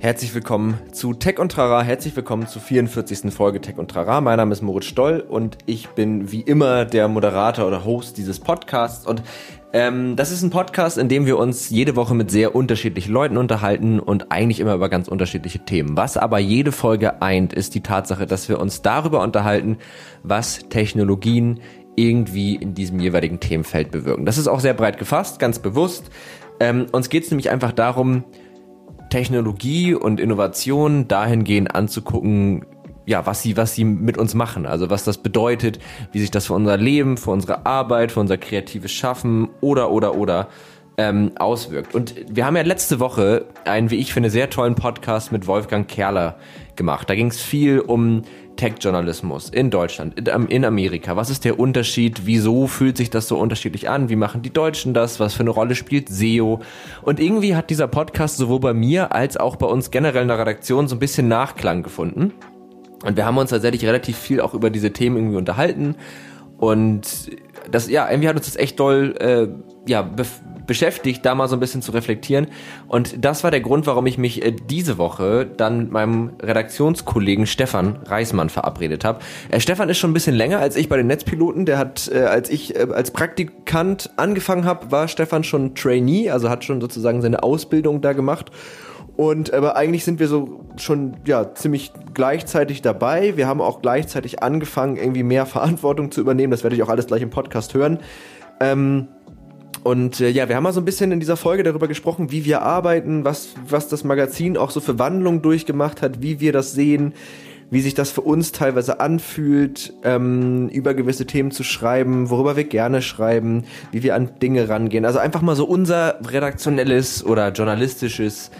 Herzlich willkommen zu Tech und Trara. Herzlich willkommen zur 44. Folge Tech und Trara. Mein Name ist Moritz Stoll und ich bin wie immer der Moderator oder Host dieses Podcasts. Und ähm, das ist ein Podcast, in dem wir uns jede Woche mit sehr unterschiedlichen Leuten unterhalten und eigentlich immer über ganz unterschiedliche Themen. Was aber jede Folge eint, ist die Tatsache, dass wir uns darüber unterhalten, was Technologien irgendwie in diesem jeweiligen Themenfeld bewirken. Das ist auch sehr breit gefasst, ganz bewusst. Ähm, uns geht es nämlich einfach darum, Technologie und Innovation dahingehend anzugucken, ja, was sie, was sie mit uns machen, also was das bedeutet, wie sich das für unser Leben, für unsere Arbeit, für unser kreatives Schaffen oder oder oder ähm, auswirkt. Und wir haben ja letzte Woche einen, wie ich finde, sehr tollen Podcast mit Wolfgang Kerler gemacht. Da ging es viel um Tech-Journalismus in Deutschland, in Amerika? Was ist der Unterschied? Wieso fühlt sich das so unterschiedlich an? Wie machen die Deutschen das? Was für eine Rolle spielt SEO? Und irgendwie hat dieser Podcast sowohl bei mir als auch bei uns generell in der Redaktion so ein bisschen Nachklang gefunden. Und wir haben uns tatsächlich relativ viel auch über diese Themen irgendwie unterhalten. Und das, ja, irgendwie hat uns das echt doll, äh, ja, beschäftigt, da mal so ein bisschen zu reflektieren. Und das war der Grund, warum ich mich äh, diese Woche dann mit meinem Redaktionskollegen Stefan Reismann verabredet habe. Äh, Stefan ist schon ein bisschen länger als ich bei den Netzpiloten. Der hat, äh, als ich als Praktikant angefangen habe, war Stefan schon Trainee, also hat schon sozusagen seine Ausbildung da gemacht. Und aber eigentlich sind wir so schon ja ziemlich gleichzeitig dabei. Wir haben auch gleichzeitig angefangen, irgendwie mehr Verantwortung zu übernehmen. Das werde ich auch alles gleich im Podcast hören. Ähm, und äh, ja, wir haben mal so ein bisschen in dieser Folge darüber gesprochen, wie wir arbeiten, was, was das Magazin auch so für Wandlungen durchgemacht hat, wie wir das sehen, wie sich das für uns teilweise anfühlt, ähm, über gewisse Themen zu schreiben, worüber wir gerne schreiben, wie wir an Dinge rangehen. Also einfach mal so unser redaktionelles oder journalistisches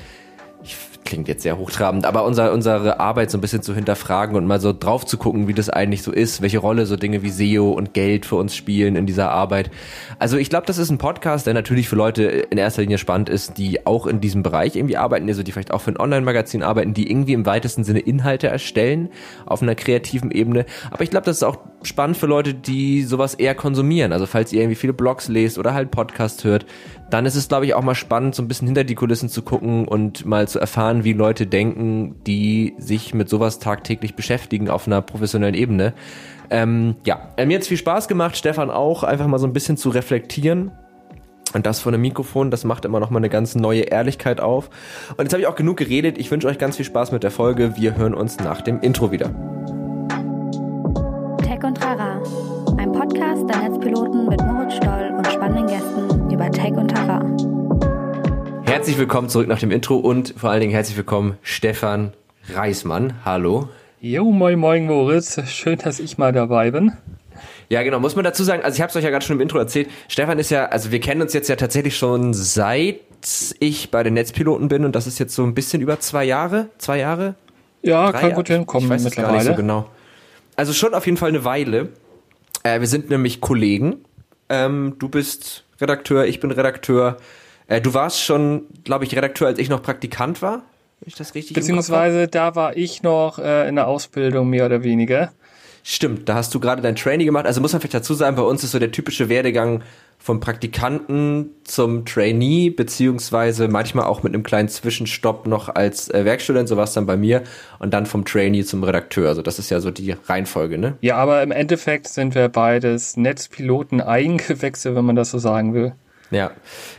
klingt jetzt sehr hochtrabend, aber unser, unsere Arbeit so ein bisschen zu hinterfragen und mal so drauf zu gucken, wie das eigentlich so ist, welche Rolle so Dinge wie SEO und Geld für uns spielen in dieser Arbeit. Also ich glaube, das ist ein Podcast, der natürlich für Leute in erster Linie spannend ist, die auch in diesem Bereich irgendwie arbeiten, also die vielleicht auch für ein Online-Magazin arbeiten, die irgendwie im weitesten Sinne Inhalte erstellen auf einer kreativen Ebene. Aber ich glaube, das ist auch spannend für Leute, die sowas eher konsumieren. Also falls ihr irgendwie viele Blogs lest oder halt Podcast hört, dann ist es, glaube ich, auch mal spannend, so ein bisschen hinter die Kulissen zu gucken und mal zu erfahren, wie Leute denken, die sich mit sowas tagtäglich beschäftigen auf einer professionellen Ebene. Ähm, ja, mir hat es viel Spaß gemacht, Stefan auch, einfach mal so ein bisschen zu reflektieren. Und das von einem Mikrofon, das macht immer noch mal eine ganz neue Ehrlichkeit auf. Und jetzt habe ich auch genug geredet. Ich wünsche euch ganz viel Spaß mit der Folge. Wir hören uns nach dem Intro wieder. Tech und Rara, ein Podcast der Netzpiloten mit Moritz Stoll und spannenden Gästen über Tech und Tara. Herzlich willkommen zurück nach dem Intro und vor allen Dingen herzlich willkommen Stefan Reismann. Hallo. Jo, moin moin Moritz. Schön, dass ich mal dabei bin. Ja, genau. Muss man dazu sagen, also ich habe es euch ja gerade schon im Intro erzählt. Stefan ist ja, also wir kennen uns jetzt ja tatsächlich schon seit ich bei den Netzpiloten bin und das ist jetzt so ein bisschen über zwei Jahre, zwei Jahre. Ja, kann gut hinkommen ich weiß mittlerweile. Gar nicht so genau. Also schon auf jeden Fall eine Weile. Äh, wir sind nämlich Kollegen. Ähm, du bist Redakteur, ich bin Redakteur. Äh, du warst schon, glaube ich, Redakteur, als ich noch Praktikant war. Wenn ich das richtig Beziehungsweise da war ich noch äh, in der Ausbildung mehr oder weniger. Stimmt, da hast du gerade dein Training gemacht. Also muss man vielleicht dazu sagen, bei uns ist so der typische Werdegang vom Praktikanten zum Trainee, beziehungsweise manchmal auch mit einem kleinen Zwischenstopp noch als äh, Werkstudent, so war es dann bei mir, und dann vom Trainee zum Redakteur. Also das ist ja so die Reihenfolge, ne? Ja, aber im Endeffekt sind wir beides Netzpiloten eingewechselt, wenn man das so sagen will. Ja,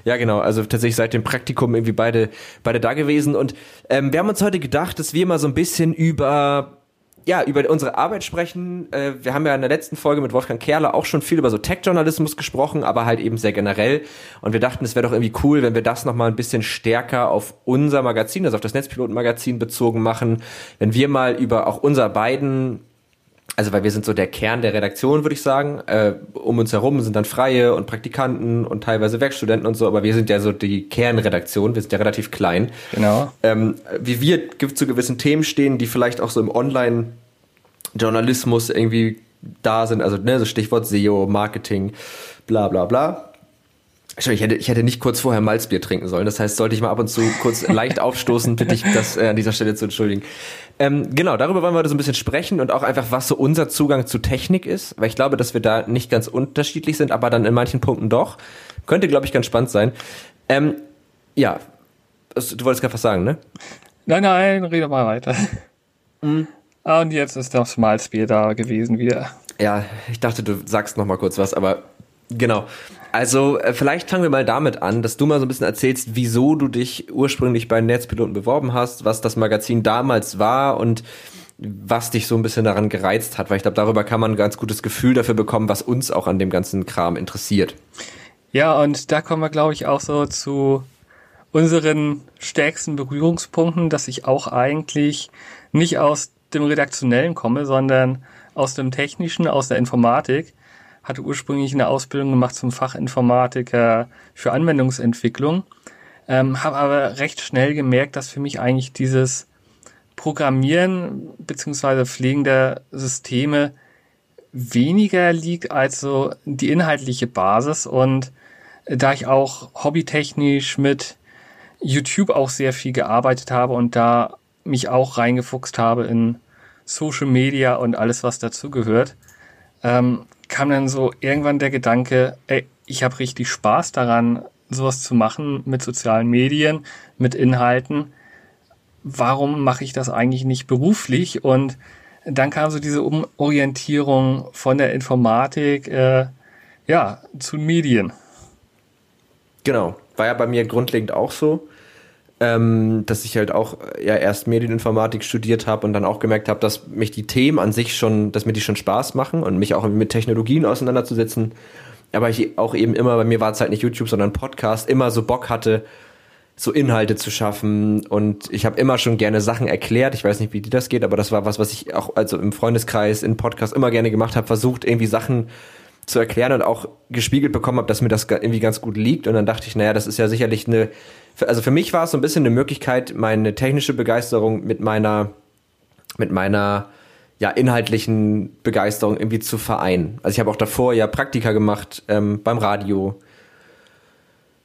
ja genau. Also tatsächlich seit dem Praktikum irgendwie beide, beide da gewesen. Und ähm, wir haben uns heute gedacht, dass wir mal so ein bisschen über ja, über unsere Arbeit sprechen. Äh, wir haben ja in der letzten Folge mit Wolfgang Kerler auch schon viel über so Tech-Journalismus gesprochen, aber halt eben sehr generell. Und wir dachten, es wäre doch irgendwie cool, wenn wir das nochmal ein bisschen stärker auf unser Magazin, also auf das Netzpiloten-Magazin bezogen machen. Wenn wir mal über auch unser beiden also weil wir sind so der Kern der Redaktion, würde ich sagen. Äh, um uns herum sind dann Freie und Praktikanten und teilweise Werkstudenten und so, aber wir sind ja so die Kernredaktion, wir sind ja relativ klein. Genau. Ähm, wie wir zu gewissen Themen stehen, die vielleicht auch so im Online-Journalismus irgendwie da sind, also ne, so Stichwort SEO, Marketing, bla bla bla. Ich hätte, ich hätte nicht kurz vorher Malzbier trinken sollen. Das heißt, sollte ich mal ab und zu kurz leicht aufstoßen, bitte ich das äh, an dieser Stelle zu entschuldigen. Ähm, genau, darüber wollen wir heute so ein bisschen sprechen und auch einfach, was so unser Zugang zu Technik ist, weil ich glaube, dass wir da nicht ganz unterschiedlich sind, aber dann in manchen Punkten doch. Könnte, glaube ich, ganz spannend sein. Ähm, ja, du wolltest gerade was sagen, ne? Nein, nein, rede mal weiter. Mhm. Und jetzt ist das Malspiel da gewesen wieder. Ja, ich dachte, du sagst noch mal kurz was, aber genau. Also äh, vielleicht fangen wir mal damit an, dass du mal so ein bisschen erzählst, wieso du dich ursprünglich bei Netzpiloten beworben hast, was das Magazin damals war und was dich so ein bisschen daran gereizt hat, weil ich glaube, darüber kann man ein ganz gutes Gefühl dafür bekommen, was uns auch an dem ganzen Kram interessiert. Ja, und da kommen wir, glaube ich, auch so zu unseren stärksten Berührungspunkten, dass ich auch eigentlich nicht aus dem Redaktionellen komme, sondern aus dem Technischen, aus der Informatik. Hatte ursprünglich eine Ausbildung gemacht zum Fachinformatiker für Anwendungsentwicklung, ähm, habe aber recht schnell gemerkt, dass für mich eigentlich dieses Programmieren beziehungsweise Pflegen der Systeme weniger liegt als so die inhaltliche Basis. Und da ich auch hobbytechnisch mit YouTube auch sehr viel gearbeitet habe und da mich auch reingefuchst habe in Social Media und alles, was dazugehört, ähm, kam dann so irgendwann der Gedanke, ey, ich habe richtig Spaß daran, sowas zu machen mit sozialen Medien, mit Inhalten. Warum mache ich das eigentlich nicht beruflich? Und dann kam so diese Umorientierung von der Informatik äh, ja zu Medien. Genau, war ja bei mir grundlegend auch so ähm, dass ich halt auch ja erst Medieninformatik studiert habe und dann auch gemerkt habe, dass mich die Themen an sich schon, dass mir die schon Spaß machen und mich auch mit Technologien auseinanderzusetzen. Aber ich auch eben immer, bei mir war es halt nicht YouTube, sondern Podcast, immer so Bock hatte, so Inhalte zu schaffen und ich habe immer schon gerne Sachen erklärt. Ich weiß nicht, wie dir das geht, aber das war was, was ich auch also im Freundeskreis, in Podcast immer gerne gemacht habe, versucht irgendwie Sachen zu erklären und auch gespiegelt bekommen habe, dass mir das irgendwie ganz gut liegt. Und dann dachte ich, naja, das ist ja sicherlich eine, also für mich war es so ein bisschen eine Möglichkeit, meine technische Begeisterung mit meiner, mit meiner ja, inhaltlichen Begeisterung irgendwie zu vereinen. Also ich habe auch davor ja Praktika gemacht ähm, beim Radio.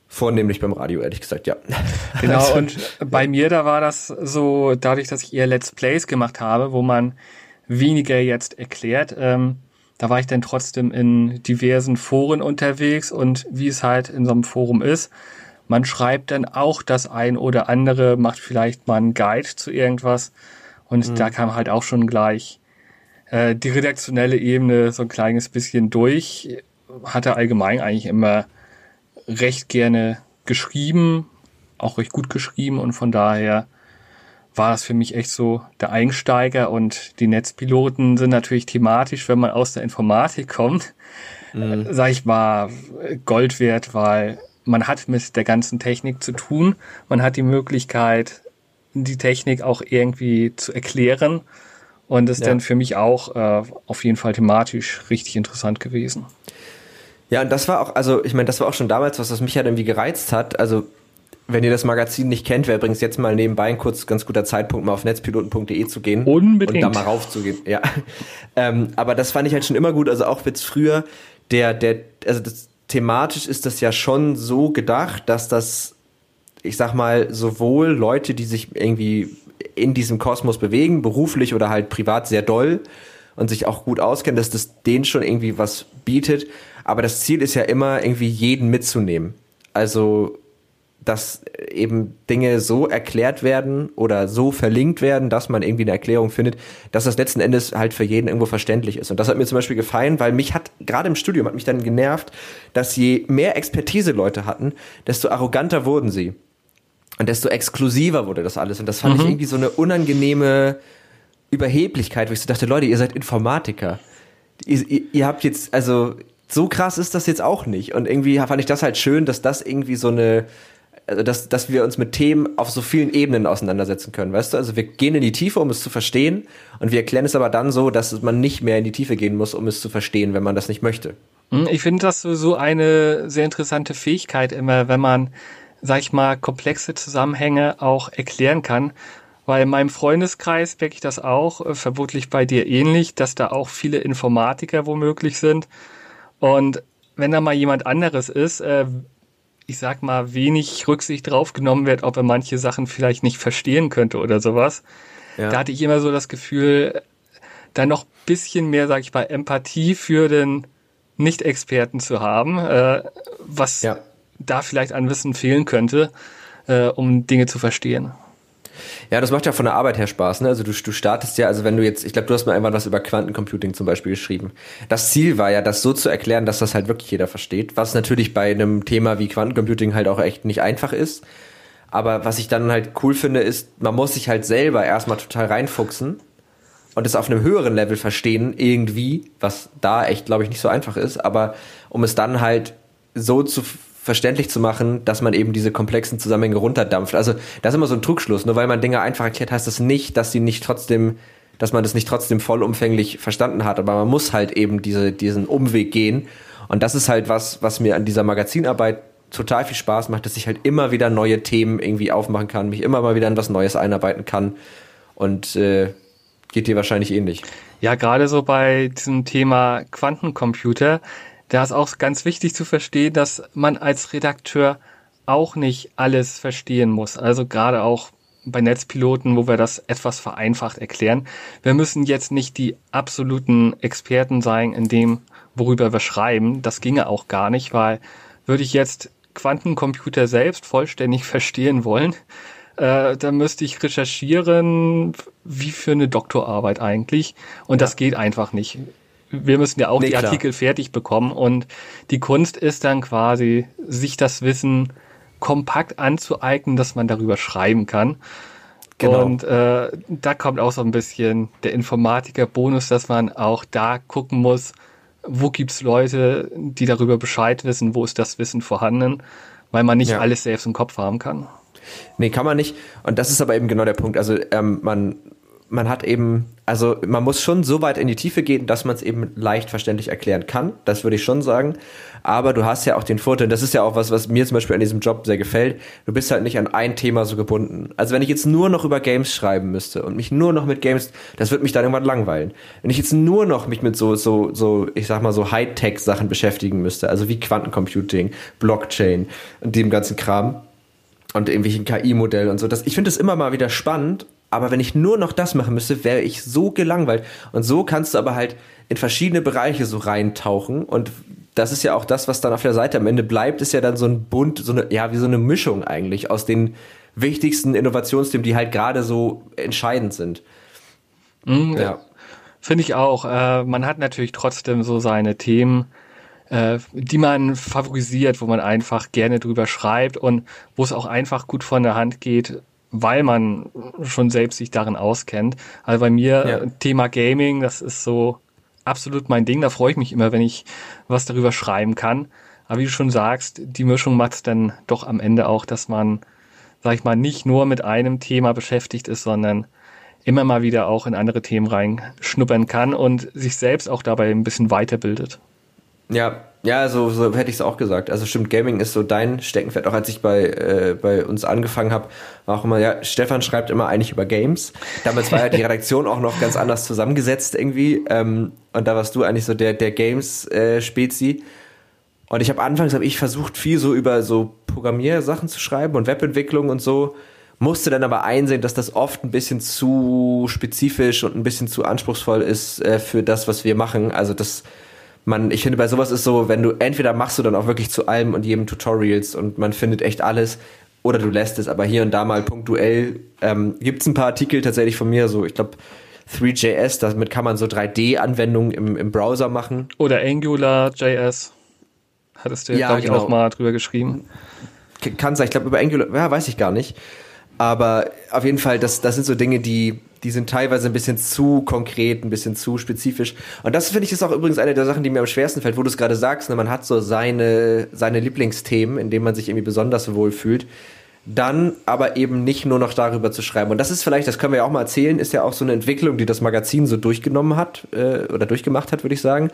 Vornehmlich beim Radio, ehrlich gesagt, ja. Genau, also, und bei mir, da war das so, dadurch, dass ich eher Let's Plays gemacht habe, wo man weniger jetzt erklärt, ähm, da war ich dann trotzdem in diversen Foren unterwegs und wie es halt in so einem Forum ist, man schreibt dann auch das ein oder andere, macht vielleicht mal einen Guide zu irgendwas und mhm. da kam halt auch schon gleich äh, die redaktionelle Ebene so ein kleines bisschen durch. Hatte allgemein eigentlich immer recht gerne geschrieben, auch recht gut geschrieben und von daher war das für mich echt so der Einsteiger und die Netzpiloten sind natürlich thematisch, wenn man aus der Informatik kommt, mhm. sag ich mal, Gold wert, weil man hat mit der ganzen Technik zu tun, man hat die Möglichkeit, die Technik auch irgendwie zu erklären und ist ja. dann für mich auch äh, auf jeden Fall thematisch richtig interessant gewesen. Ja, und das war auch, also ich meine, das war auch schon damals was, was mich halt irgendwie gereizt hat. Also wenn ihr das Magazin nicht kennt, wäre übrigens jetzt mal nebenbei ein kurz ganz guter Zeitpunkt, mal auf netzpiloten.de zu gehen. Unbedingt. Und da mal raufzugehen. Ja. ähm, aber das fand ich halt schon immer gut. Also auch jetzt früher, der, der, also das, thematisch ist das ja schon so gedacht, dass das, ich sag mal, sowohl Leute, die sich irgendwie in diesem Kosmos bewegen, beruflich oder halt privat sehr doll und sich auch gut auskennen, dass das denen schon irgendwie was bietet. Aber das Ziel ist ja immer, irgendwie jeden mitzunehmen. Also dass eben Dinge so erklärt werden oder so verlinkt werden, dass man irgendwie eine Erklärung findet, dass das letzten Endes halt für jeden irgendwo verständlich ist. Und das hat mir zum Beispiel gefallen, weil mich hat, gerade im Studium hat mich dann genervt, dass je mehr Expertise Leute hatten, desto arroganter wurden sie. Und desto exklusiver wurde das alles. Und das fand mhm. ich irgendwie so eine unangenehme Überheblichkeit, wo ich so dachte, Leute, ihr seid Informatiker. Ihr, ihr, ihr habt jetzt, also, so krass ist das jetzt auch nicht. Und irgendwie fand ich das halt schön, dass das irgendwie so eine, also dass, dass wir uns mit Themen auf so vielen Ebenen auseinandersetzen können, weißt du? Also wir gehen in die Tiefe, um es zu verstehen, und wir erklären es aber dann so, dass man nicht mehr in die Tiefe gehen muss, um es zu verstehen, wenn man das nicht möchte. Hm, ich finde das so eine sehr interessante Fähigkeit immer, wenn man, sag ich mal, komplexe Zusammenhänge auch erklären kann. Weil in meinem Freundeskreis merke ich das auch, äh, vermutlich bei dir ähnlich, dass da auch viele Informatiker womöglich sind. Und wenn da mal jemand anderes ist, äh, ich sag mal, wenig Rücksicht drauf genommen wird, ob er manche Sachen vielleicht nicht verstehen könnte oder sowas. Ja. Da hatte ich immer so das Gefühl, da noch bisschen mehr, sag ich mal, Empathie für den Nicht-Experten zu haben, äh, was ja. da vielleicht an Wissen fehlen könnte, äh, um Dinge zu verstehen. Ja, das macht ja von der Arbeit her Spaß. Ne? Also du, du startest ja, also wenn du jetzt, ich glaube, du hast mal irgendwann was über Quantencomputing zum Beispiel geschrieben. Das Ziel war ja, das so zu erklären, dass das halt wirklich jeder versteht, was natürlich bei einem Thema wie Quantencomputing halt auch echt nicht einfach ist. Aber was ich dann halt cool finde, ist, man muss sich halt selber erstmal total reinfuchsen und es auf einem höheren Level verstehen, irgendwie, was da echt, glaube ich, nicht so einfach ist, aber um es dann halt so zu verständlich zu machen, dass man eben diese komplexen Zusammenhänge runterdampft. Also das ist immer so ein Trugschluss. Nur weil man Dinge einfach erklärt, heißt das nicht, dass sie nicht trotzdem, dass man das nicht trotzdem vollumfänglich verstanden hat. Aber man muss halt eben diese, diesen Umweg gehen. Und das ist halt was, was mir an dieser Magazinarbeit total viel Spaß macht, dass ich halt immer wieder neue Themen irgendwie aufmachen kann, mich immer mal wieder in was Neues einarbeiten kann. Und äh, geht dir wahrscheinlich ähnlich. Ja, gerade so bei diesem Thema Quantencomputer da ist auch ganz wichtig zu verstehen, dass man als Redakteur auch nicht alles verstehen muss. Also gerade auch bei Netzpiloten, wo wir das etwas vereinfacht erklären. Wir müssen jetzt nicht die absoluten Experten sein in dem, worüber wir schreiben. Das ginge auch gar nicht, weil würde ich jetzt Quantencomputer selbst vollständig verstehen wollen, äh, da müsste ich recherchieren, wie für eine Doktorarbeit eigentlich. Und ja. das geht einfach nicht wir müssen ja auch nee, die klar. Artikel fertig bekommen und die Kunst ist dann quasi, sich das Wissen kompakt anzueignen, dass man darüber schreiben kann. Genau. Und äh, da kommt auch so ein bisschen der Informatiker-Bonus, dass man auch da gucken muss, wo gibt's Leute, die darüber Bescheid wissen, wo ist das Wissen vorhanden, weil man nicht ja. alles selbst im Kopf haben kann. Nee, kann man nicht. Und das ist aber eben genau der Punkt. Also ähm, man, man hat eben, also man muss schon so weit in die Tiefe gehen, dass man es eben leicht verständlich erklären kann. Das würde ich schon sagen. Aber du hast ja auch den Vorteil, das ist ja auch was, was mir zum Beispiel an diesem Job sehr gefällt. Du bist halt nicht an ein Thema so gebunden. Also wenn ich jetzt nur noch über Games schreiben müsste und mich nur noch mit Games, das wird mich dann irgendwann langweilen. Wenn ich jetzt nur noch mich mit so, so, so, ich sag mal so Hightech-Sachen beschäftigen müsste, also wie Quantencomputing, Blockchain und dem ganzen Kram und irgendwelchen KI-Modellen und so, das, ich finde das immer mal wieder spannend aber wenn ich nur noch das machen müsste, wäre ich so gelangweilt. Und so kannst du aber halt in verschiedene Bereiche so reintauchen. Und das ist ja auch das, was dann auf der Seite am Ende bleibt, ist ja dann so ein Bunt, so eine, ja, wie so eine Mischung eigentlich aus den wichtigsten Innovationsthemen, die halt gerade so entscheidend sind. Mhm, ja. Finde ich auch. Äh, man hat natürlich trotzdem so seine Themen, äh, die man favorisiert, wo man einfach gerne drüber schreibt und wo es auch einfach gut von der Hand geht, weil man schon selbst sich darin auskennt. Also bei mir ja. Thema Gaming, das ist so absolut mein Ding. Da freue ich mich immer, wenn ich was darüber schreiben kann. Aber wie du schon sagst, die Mischung macht es dann doch am Ende auch, dass man, sag ich mal, nicht nur mit einem Thema beschäftigt ist, sondern immer mal wieder auch in andere Themen reinschnuppern kann und sich selbst auch dabei ein bisschen weiterbildet. Ja, ja, so, so hätte ich es auch gesagt. Also stimmt, Gaming ist so dein Steckenpferd. Auch als ich bei, äh, bei uns angefangen habe, war auch immer, ja, Stefan schreibt immer eigentlich über Games. Damals war ja die Redaktion auch noch ganz anders zusammengesetzt irgendwie. Ähm, und da warst du eigentlich so der, der Games-Spezi. Äh, und ich habe anfangs habe ich versucht, viel so über so Programmiersachen zu schreiben und Webentwicklung und so. Musste dann aber einsehen, dass das oft ein bisschen zu spezifisch und ein bisschen zu anspruchsvoll ist äh, für das, was wir machen. Also das man, ich finde, bei sowas ist so, wenn du entweder machst du dann auch wirklich zu allem und jedem Tutorials und man findet echt alles, oder du lässt es, aber hier und da mal punktuell ähm, gibt es ein paar Artikel tatsächlich von mir, so ich glaube 3JS, damit kann man so 3D-Anwendungen im, im Browser machen. Oder AngularJS. Hattest du, ja, glaube ich, genau. auch mal drüber geschrieben. Kann sein, ich glaube über Angular, ja, weiß ich gar nicht. Aber auf jeden Fall, das, das sind so Dinge, die, die sind teilweise ein bisschen zu konkret, ein bisschen zu spezifisch. Und das finde ich ist auch übrigens eine der Sachen, die mir am schwersten fällt, wo du es gerade sagst, ne, man hat so seine, seine Lieblingsthemen, in denen man sich irgendwie besonders wohl fühlt. Dann aber eben nicht nur noch darüber zu schreiben. Und das ist vielleicht, das können wir ja auch mal erzählen, ist ja auch so eine Entwicklung, die das Magazin so durchgenommen hat, äh, oder durchgemacht hat, würde ich sagen.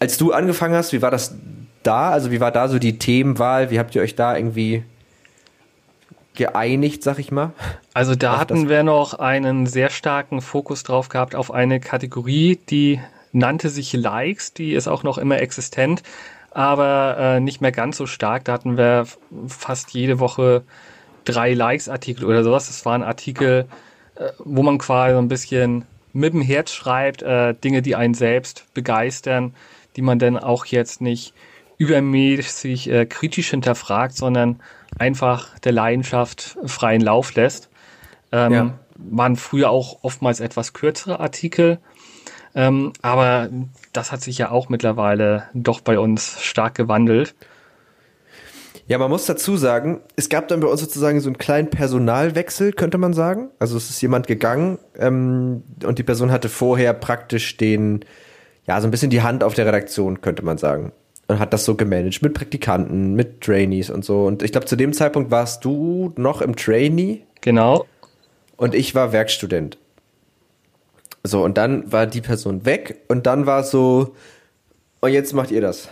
Als du angefangen hast, wie war das da? Also wie war da so die Themenwahl? Wie habt ihr euch da irgendwie geeinigt, sag ich mal. Also da hatten wir noch einen sehr starken Fokus drauf gehabt auf eine Kategorie, die nannte sich Likes, die ist auch noch immer existent, aber äh, nicht mehr ganz so stark. Da hatten wir fast jede Woche drei Likes-Artikel oder sowas. Das waren Artikel, äh, wo man quasi so ein bisschen mit dem Herz schreibt, äh, Dinge, die einen selbst begeistern, die man dann auch jetzt nicht übermäßig äh, kritisch hinterfragt, sondern einfach der Leidenschaft freien Lauf lässt. Ähm, ja. Waren früher auch oftmals etwas kürzere Artikel. Ähm, aber das hat sich ja auch mittlerweile doch bei uns stark gewandelt. Ja, man muss dazu sagen, es gab dann bei uns sozusagen so einen kleinen Personalwechsel, könnte man sagen. Also es ist jemand gegangen ähm, und die Person hatte vorher praktisch den, ja, so ein bisschen die Hand auf der Redaktion, könnte man sagen. Und hat das so gemanagt mit Praktikanten, mit Trainees und so. Und ich glaube, zu dem Zeitpunkt warst du noch im Trainee. Genau. Und ich war Werkstudent. So, und dann war die Person weg und dann war es so, und jetzt macht ihr das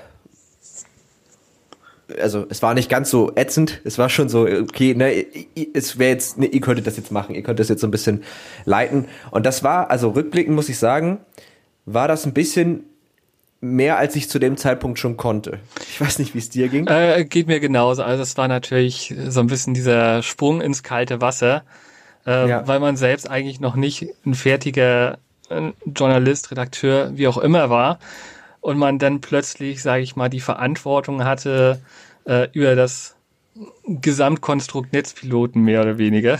also es war nicht ganz so ätzend, es war schon so, okay, ne, es wäre jetzt, ne, ihr könntet das jetzt machen, ihr könnt das jetzt so ein bisschen leiten. Und das war, also rückblickend muss ich sagen, war das ein bisschen mehr, als ich zu dem Zeitpunkt schon konnte. Ich weiß nicht, wie es dir ging. Äh, geht mir genauso. Also es war natürlich so ein bisschen dieser Sprung ins kalte Wasser, äh, ja. weil man selbst eigentlich noch nicht ein fertiger äh, Journalist, Redakteur, wie auch immer war und man dann plötzlich, sage ich mal, die Verantwortung hatte äh, über das Gesamtkonstrukt Netzpiloten mehr oder weniger.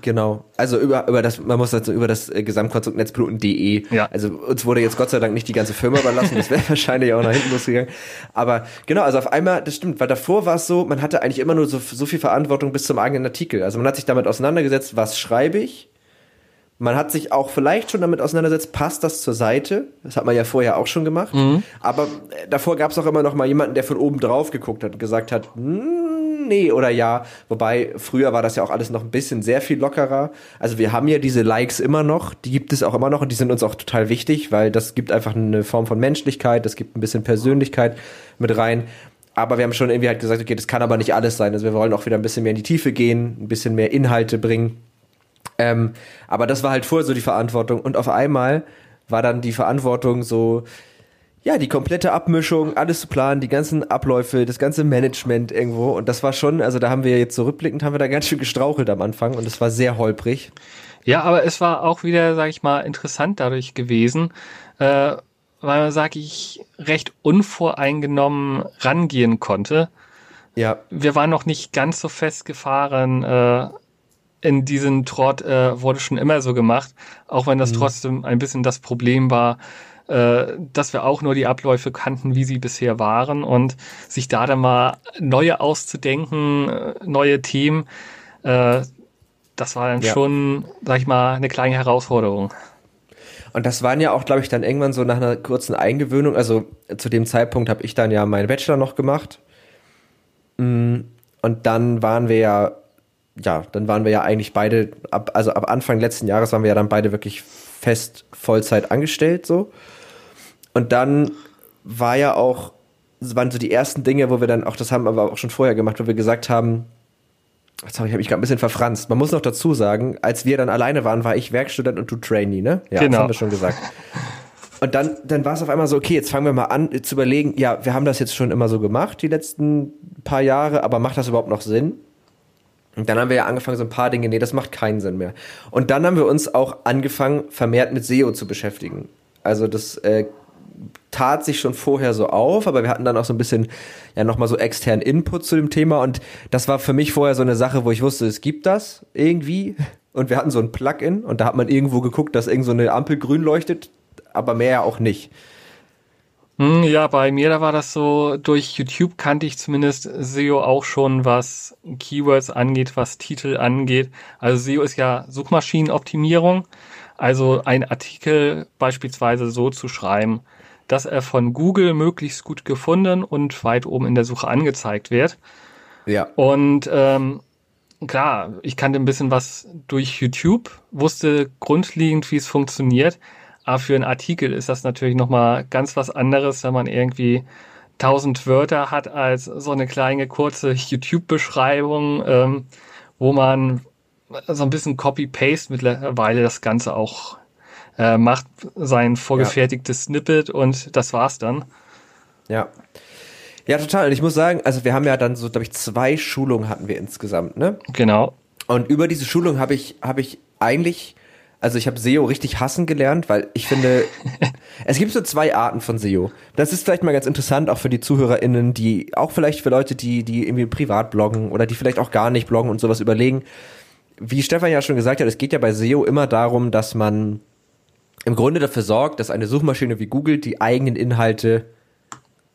Genau. Also über, über das, man muss dazu über das äh, Gesamtkonstrukt Netzpiloten.de. Ja. Also uns wurde jetzt Gott sei Dank nicht die ganze Firma überlassen, das wäre wahrscheinlich auch nach hinten losgegangen. Aber genau, also auf einmal, das stimmt, weil davor war es so, man hatte eigentlich immer nur so, so viel Verantwortung bis zum eigenen Artikel. Also man hat sich damit auseinandergesetzt, was schreibe ich, man hat sich auch vielleicht schon damit auseinandergesetzt, passt das zur Seite? Das hat man ja vorher auch schon gemacht. Mhm. Aber äh, davor gab es auch immer noch mal jemanden, der von oben drauf geguckt hat und gesagt hat, hm, nee oder ja. Wobei früher war das ja auch alles noch ein bisschen sehr viel lockerer. Also wir haben ja diese Likes immer noch, die gibt es auch immer noch und die sind uns auch total wichtig, weil das gibt einfach eine Form von Menschlichkeit, das gibt ein bisschen Persönlichkeit mit rein. Aber wir haben schon irgendwie halt gesagt, okay, das kann aber nicht alles sein. Also wir wollen auch wieder ein bisschen mehr in die Tiefe gehen, ein bisschen mehr Inhalte bringen. Ähm, aber das war halt vorher so die Verantwortung. Und auf einmal war dann die Verantwortung so, ja, die komplette Abmischung, alles zu planen, die ganzen Abläufe, das ganze Management irgendwo. Und das war schon, also da haben wir jetzt so rückblickend, haben wir da ganz schön gestrauchelt am Anfang und es war sehr holprig. Ja, aber es war auch wieder, sag ich mal, interessant dadurch gewesen, äh, weil man, sag ich, recht unvoreingenommen rangehen konnte. Ja. Wir waren noch nicht ganz so festgefahren, äh, in diesen Trott äh, wurde schon immer so gemacht, auch wenn das mhm. trotzdem ein bisschen das Problem war, äh, dass wir auch nur die Abläufe kannten, wie sie bisher waren und sich da dann mal neue auszudenken, äh, neue Themen, äh, das war dann ja. schon, sag ich mal, eine kleine Herausforderung. Und das waren ja auch, glaube ich, dann irgendwann so nach einer kurzen Eingewöhnung. Also zu dem Zeitpunkt habe ich dann ja meinen Bachelor noch gemacht. Mm, und dann waren wir ja ja, dann waren wir ja eigentlich beide, ab, also ab Anfang letzten Jahres waren wir ja dann beide wirklich fest Vollzeit angestellt so. Und dann war ja auch, das waren so die ersten Dinge, wo wir dann auch, das haben wir aber auch schon vorher gemacht, wo wir gesagt haben, habe ich mich gerade ein bisschen verfranst. Man muss noch dazu sagen, als wir dann alleine waren, war ich Werkstudent und du Trainee, ne? Ja, genau. das haben wir schon gesagt. Und dann, dann war es auf einmal so, okay, jetzt fangen wir mal an zu überlegen, ja, wir haben das jetzt schon immer so gemacht, die letzten paar Jahre, aber macht das überhaupt noch Sinn? Und dann haben wir ja angefangen, so ein paar Dinge, nee, das macht keinen Sinn mehr. Und dann haben wir uns auch angefangen, vermehrt mit SEO zu beschäftigen. Also das äh, tat sich schon vorher so auf, aber wir hatten dann auch so ein bisschen, ja, nochmal so externen Input zu dem Thema. Und das war für mich vorher so eine Sache, wo ich wusste, es gibt das irgendwie. Und wir hatten so ein Plugin und da hat man irgendwo geguckt, dass irgend so eine Ampel grün leuchtet, aber mehr ja auch nicht. Hm, ja, bei mir, da war das so, durch YouTube kannte ich zumindest SEO auch schon, was Keywords angeht, was Titel angeht. Also SEO ist ja Suchmaschinenoptimierung. Also ein Artikel beispielsweise so zu schreiben, dass er von Google möglichst gut gefunden und weit oben in der Suche angezeigt wird. Ja. Und ähm, klar, ich kannte ein bisschen was durch YouTube, wusste grundlegend, wie es funktioniert. Aber für einen Artikel ist das natürlich nochmal ganz was anderes, wenn man irgendwie tausend Wörter hat als so eine kleine kurze YouTube-Beschreibung, ähm, wo man so ein bisschen Copy-Paste mittlerweile das Ganze auch äh, macht, sein vorgefertigtes ja. Snippet und das war's dann. Ja. Ja, total. Und ich muss sagen, also wir haben ja dann so, glaube ich, zwei Schulungen hatten wir insgesamt, ne? Genau. Und über diese Schulung habe ich, habe ich eigentlich also ich habe SEO richtig hassen gelernt, weil ich finde, es gibt so zwei Arten von SEO. Das ist vielleicht mal ganz interessant, auch für die ZuhörerInnen, die, auch vielleicht für Leute, die, die irgendwie privat bloggen oder die vielleicht auch gar nicht bloggen und sowas überlegen. wie Stefan ja schon gesagt hat, es geht ja bei SEO immer darum, dass man im Grunde dafür sorgt, dass eine Suchmaschine wie Google die eigenen Inhalte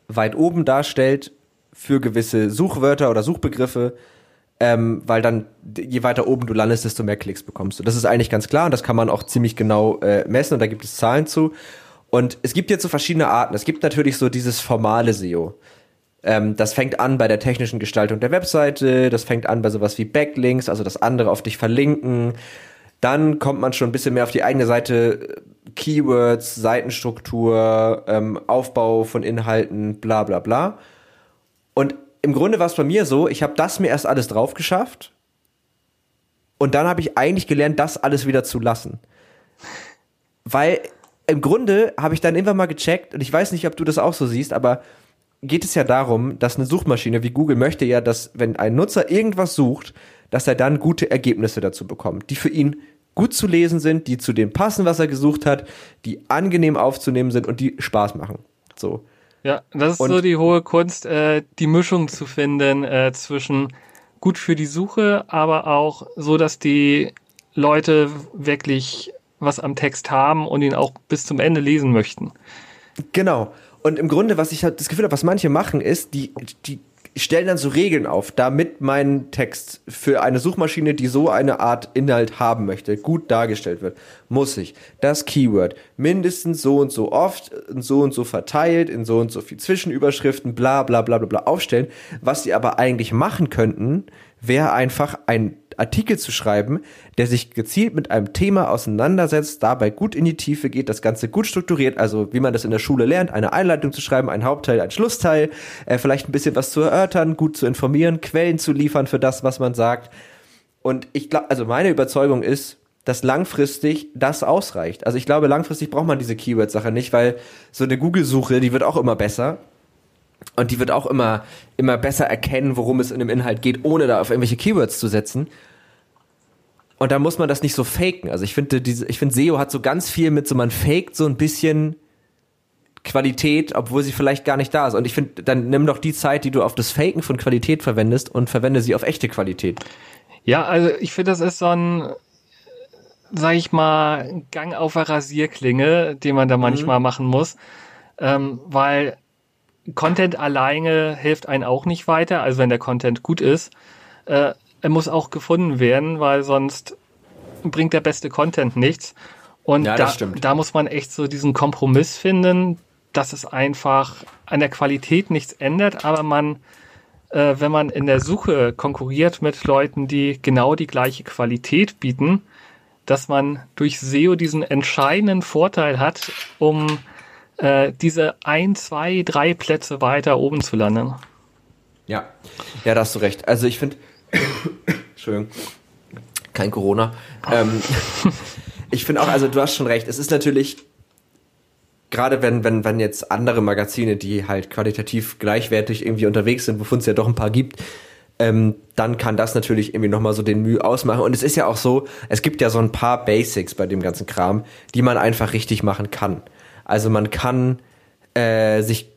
weit oben darstellt für gewisse Suchwörter oder Suchbegriffe, ähm, weil dann je weiter oben du landest, desto mehr Klicks bekommst du. Das ist eigentlich ganz klar und das kann man auch ziemlich genau äh, messen und da gibt es Zahlen zu. Und es gibt jetzt so verschiedene Arten. Es gibt natürlich so dieses formale SEO. Ähm, das fängt an bei der technischen Gestaltung der Webseite, das fängt an bei sowas wie Backlinks, also das andere auf dich verlinken. Dann kommt man schon ein bisschen mehr auf die eigene Seite, Keywords, Seitenstruktur, ähm, Aufbau von Inhalten, bla bla bla. Und im Grunde war es bei mir so, ich habe das mir erst alles drauf geschafft und dann habe ich eigentlich gelernt, das alles wieder zu lassen. Weil im Grunde habe ich dann irgendwann mal gecheckt, und ich weiß nicht, ob du das auch so siehst, aber geht es ja darum, dass eine Suchmaschine wie Google möchte ja, dass wenn ein Nutzer irgendwas sucht, dass er dann gute Ergebnisse dazu bekommt, die für ihn gut zu lesen sind, die zu dem passen, was er gesucht hat, die angenehm aufzunehmen sind und die Spaß machen. So. Ja, das ist und, so die hohe Kunst, äh, die Mischung zu finden äh, zwischen gut für die Suche, aber auch so, dass die Leute wirklich was am Text haben und ihn auch bis zum Ende lesen möchten. Genau. Und im Grunde, was ich halt das Gefühl habe, was manche machen, ist, die, die stellen dann so Regeln auf, damit mein Text für eine Suchmaschine, die so eine Art Inhalt haben möchte, gut dargestellt wird, muss ich das Keyword mindestens so und so oft, so und so verteilt, in so und so viel Zwischenüberschriften, bla bla bla bla bla aufstellen. Was sie aber eigentlich machen könnten, wäre einfach ein Artikel zu schreiben, der sich gezielt mit einem Thema auseinandersetzt, dabei gut in die Tiefe geht, das Ganze gut strukturiert, also wie man das in der Schule lernt, eine Einleitung zu schreiben, ein Hauptteil, ein Schlussteil, äh, vielleicht ein bisschen was zu erörtern, gut zu informieren, Quellen zu liefern für das, was man sagt. Und ich glaube, also meine Überzeugung ist, dass langfristig das ausreicht. Also ich glaube, langfristig braucht man diese Keyword-Sache nicht, weil so eine Google-Suche, die wird auch immer besser. Und die wird auch immer, immer besser erkennen, worum es in dem Inhalt geht, ohne da auf irgendwelche Keywords zu setzen. Und da muss man das nicht so faken. Also ich finde, diese, ich finde, SEO hat so ganz viel mit so, man faked so ein bisschen Qualität, obwohl sie vielleicht gar nicht da ist. Und ich finde, dann nimm doch die Zeit, die du auf das Faken von Qualität verwendest und verwende sie auf echte Qualität. Ja, also ich finde, das ist so ein, sag ich mal, Gang auf der Rasierklinge, den man da mhm. manchmal mhm. machen muss. Ähm, weil Content alleine hilft einen auch nicht weiter. Also wenn der Content gut ist, äh, er muss auch gefunden werden, weil sonst bringt der beste Content nichts. Und ja, da, da muss man echt so diesen Kompromiss finden, dass es einfach an der Qualität nichts ändert, aber man, äh, wenn man in der Suche konkurriert mit Leuten, die genau die gleiche Qualität bieten, dass man durch SEO diesen entscheidenden Vorteil hat, um äh, diese ein, zwei, drei Plätze weiter oben zu landen. Ja, ja, da hast du recht. Also ich finde, Entschuldigung. Kein Corona. Ähm, ich finde auch, also du hast schon recht, es ist natürlich, gerade wenn, wenn, wenn jetzt andere Magazine, die halt qualitativ gleichwertig irgendwie unterwegs sind, wovon es ja doch ein paar gibt, ähm, dann kann das natürlich irgendwie nochmal so den Mühe ausmachen. Und es ist ja auch so, es gibt ja so ein paar Basics bei dem ganzen Kram, die man einfach richtig machen kann. Also man kann äh, sich,